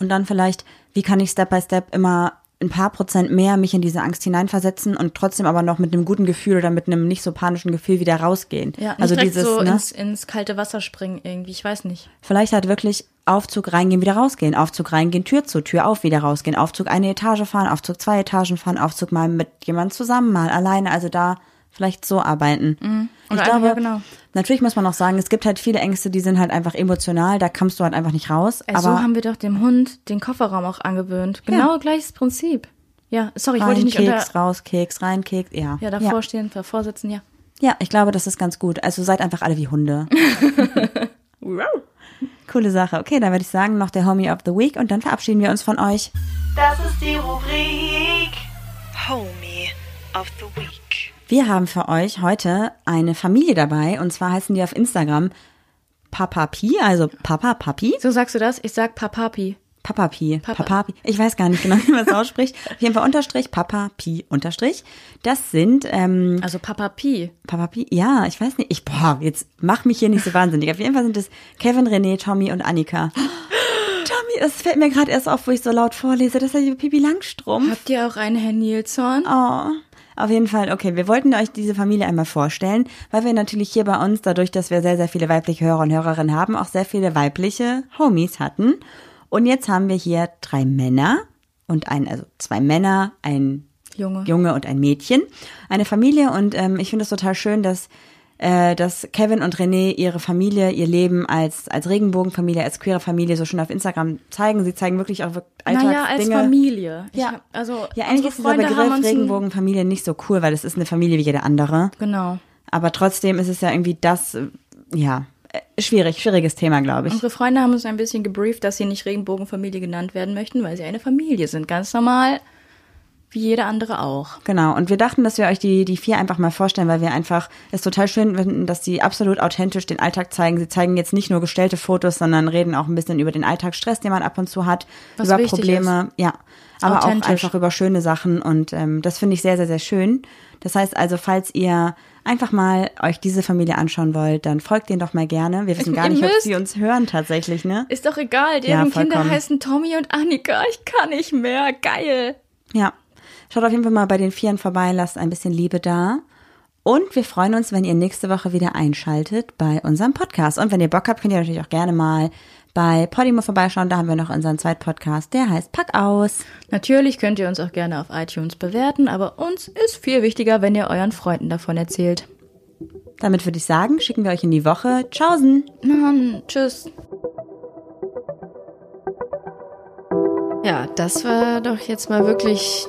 Und dann vielleicht, wie kann ich Step by Step immer ein paar Prozent mehr mich in diese Angst hineinversetzen und trotzdem aber noch mit einem guten Gefühl oder mit einem nicht so panischen Gefühl wieder rausgehen. Ja, nicht also direkt dieses, so ne? ins, ins kalte Wasser springen irgendwie. Ich weiß nicht. Vielleicht halt wirklich Aufzug reingehen, wieder rausgehen, Aufzug reingehen, Tür zu, Tür auf, wieder rausgehen, Aufzug eine Etage fahren, Aufzug zwei Etagen fahren, Aufzug mal mit jemand zusammen, mal alleine, also da vielleicht so arbeiten. Ich Mhm. Einfach- glaube, ja, genau. natürlich muss man auch sagen, es gibt halt viele Ängste, die sind halt einfach emotional, da kommst du halt einfach nicht raus. Ey, aber so haben wir doch dem Hund den Kofferraum auch angewöhnt. Genau gleiches Prinzip. Ja, sorry, ich wollte rein, dich nicht Keks, unter... raus, Keks, rein, Keks, ja. Ja, davor stehen, davor sitzen, ja. Ja, ich glaube, das ist ganz gut. Also seid einfach alle wie Hunde. Coole Sache. Okay, dann würde ich sagen, noch der Homie of the Week und dann verabschieden wir uns von euch. Das ist die Rubrik Homie of the Week. Wir haben für euch heute eine Familie dabei und zwar heißen die auf Instagram Papa Pi, also Papa Papi. So sagst du das? Ich sag Papapi. Papa Pi, Papa. Papa Pi. Ich weiß gar nicht genau, wie man es ausspricht. Auf jeden Fall Unterstrich, Papa Pi, Unterstrich. Das sind ähm, Also Papapi. Papa Pi, ja, ich weiß nicht. Ich, boah, jetzt mach mich hier nicht so wahnsinnig. Auf jeden Fall sind es Kevin, René, Tommy und Annika. Tommy, das fällt mir gerade erst auf, wo ich so laut vorlese. Das ist ja Pipi Langstrumpf. Habt ihr auch einen Herr Nilsson? Oh. Auf jeden Fall, okay, wir wollten euch diese Familie einmal vorstellen, weil wir natürlich hier bei uns, dadurch, dass wir sehr, sehr viele weibliche Hörer und Hörerinnen haben, auch sehr viele weibliche Homies hatten. Und jetzt haben wir hier drei Männer und ein, also zwei Männer, ein Junge. Junge und ein Mädchen. Eine Familie und ähm, ich finde es total schön, dass dass Kevin und René ihre Familie, ihr Leben als, als Regenbogenfamilie, als queere Familie so schön auf Instagram zeigen. Sie zeigen wirklich auch Alltagsdinge. Naja, als Familie. Ich Ja. hab, also Ja, eigentlich ist Freunde haben Begriff Regenbogenfamilie nicht so cool, weil es ist eine Familie wie jede andere. Genau. Aber trotzdem ist es ja irgendwie das, äh, ja, äh, schwierig, schwieriges Thema, glaube ich. Unsere Freunde haben uns ein bisschen gebrieft, dass sie nicht Regenbogenfamilie genannt werden möchten, weil sie eine Familie sind. Ganz normal, wie jede andere auch. Genau. Und wir dachten, dass wir euch die, die vier einfach mal vorstellen, weil wir einfach es total schön finden, dass sie absolut authentisch den Alltag zeigen. Sie zeigen jetzt nicht nur gestellte Fotos, sondern reden auch ein bisschen über den Alltagsstress, den man ab und zu hat, Was über Probleme, ja. Aber auch einfach über schöne Sachen und ähm, das finde ich sehr, sehr, sehr schön. Das heißt also, falls ihr einfach mal euch diese Familie anschauen wollt, dann folgt denen doch mal gerne. Wir wissen gar nicht, ob sie uns hören tatsächlich, ne? Ist doch egal, Ja, deren Kinder vollkommen. heißen Tommy und Annika. Ich kann nicht mehr. Geil. Ja. Schaut auf jeden Fall mal bei den Vieren vorbei, lasst ein bisschen Liebe da. Und wir freuen uns, wenn ihr nächste Woche wieder einschaltet bei unserem Podcast. Und wenn ihr Bock habt, könnt ihr natürlich auch gerne mal bei Podimo vorbeischauen. Da haben wir noch unseren zweiten Podcast, der heißt Pack aus. Natürlich könnt ihr uns auch gerne auf iTunes bewerten, aber uns ist viel wichtiger, wenn ihr euren Freunden davon erzählt. Damit würde ich sagen, schicken wir euch in die Woche. Tschaußen! Mann, tschüss. Ja, das war doch jetzt mal wirklich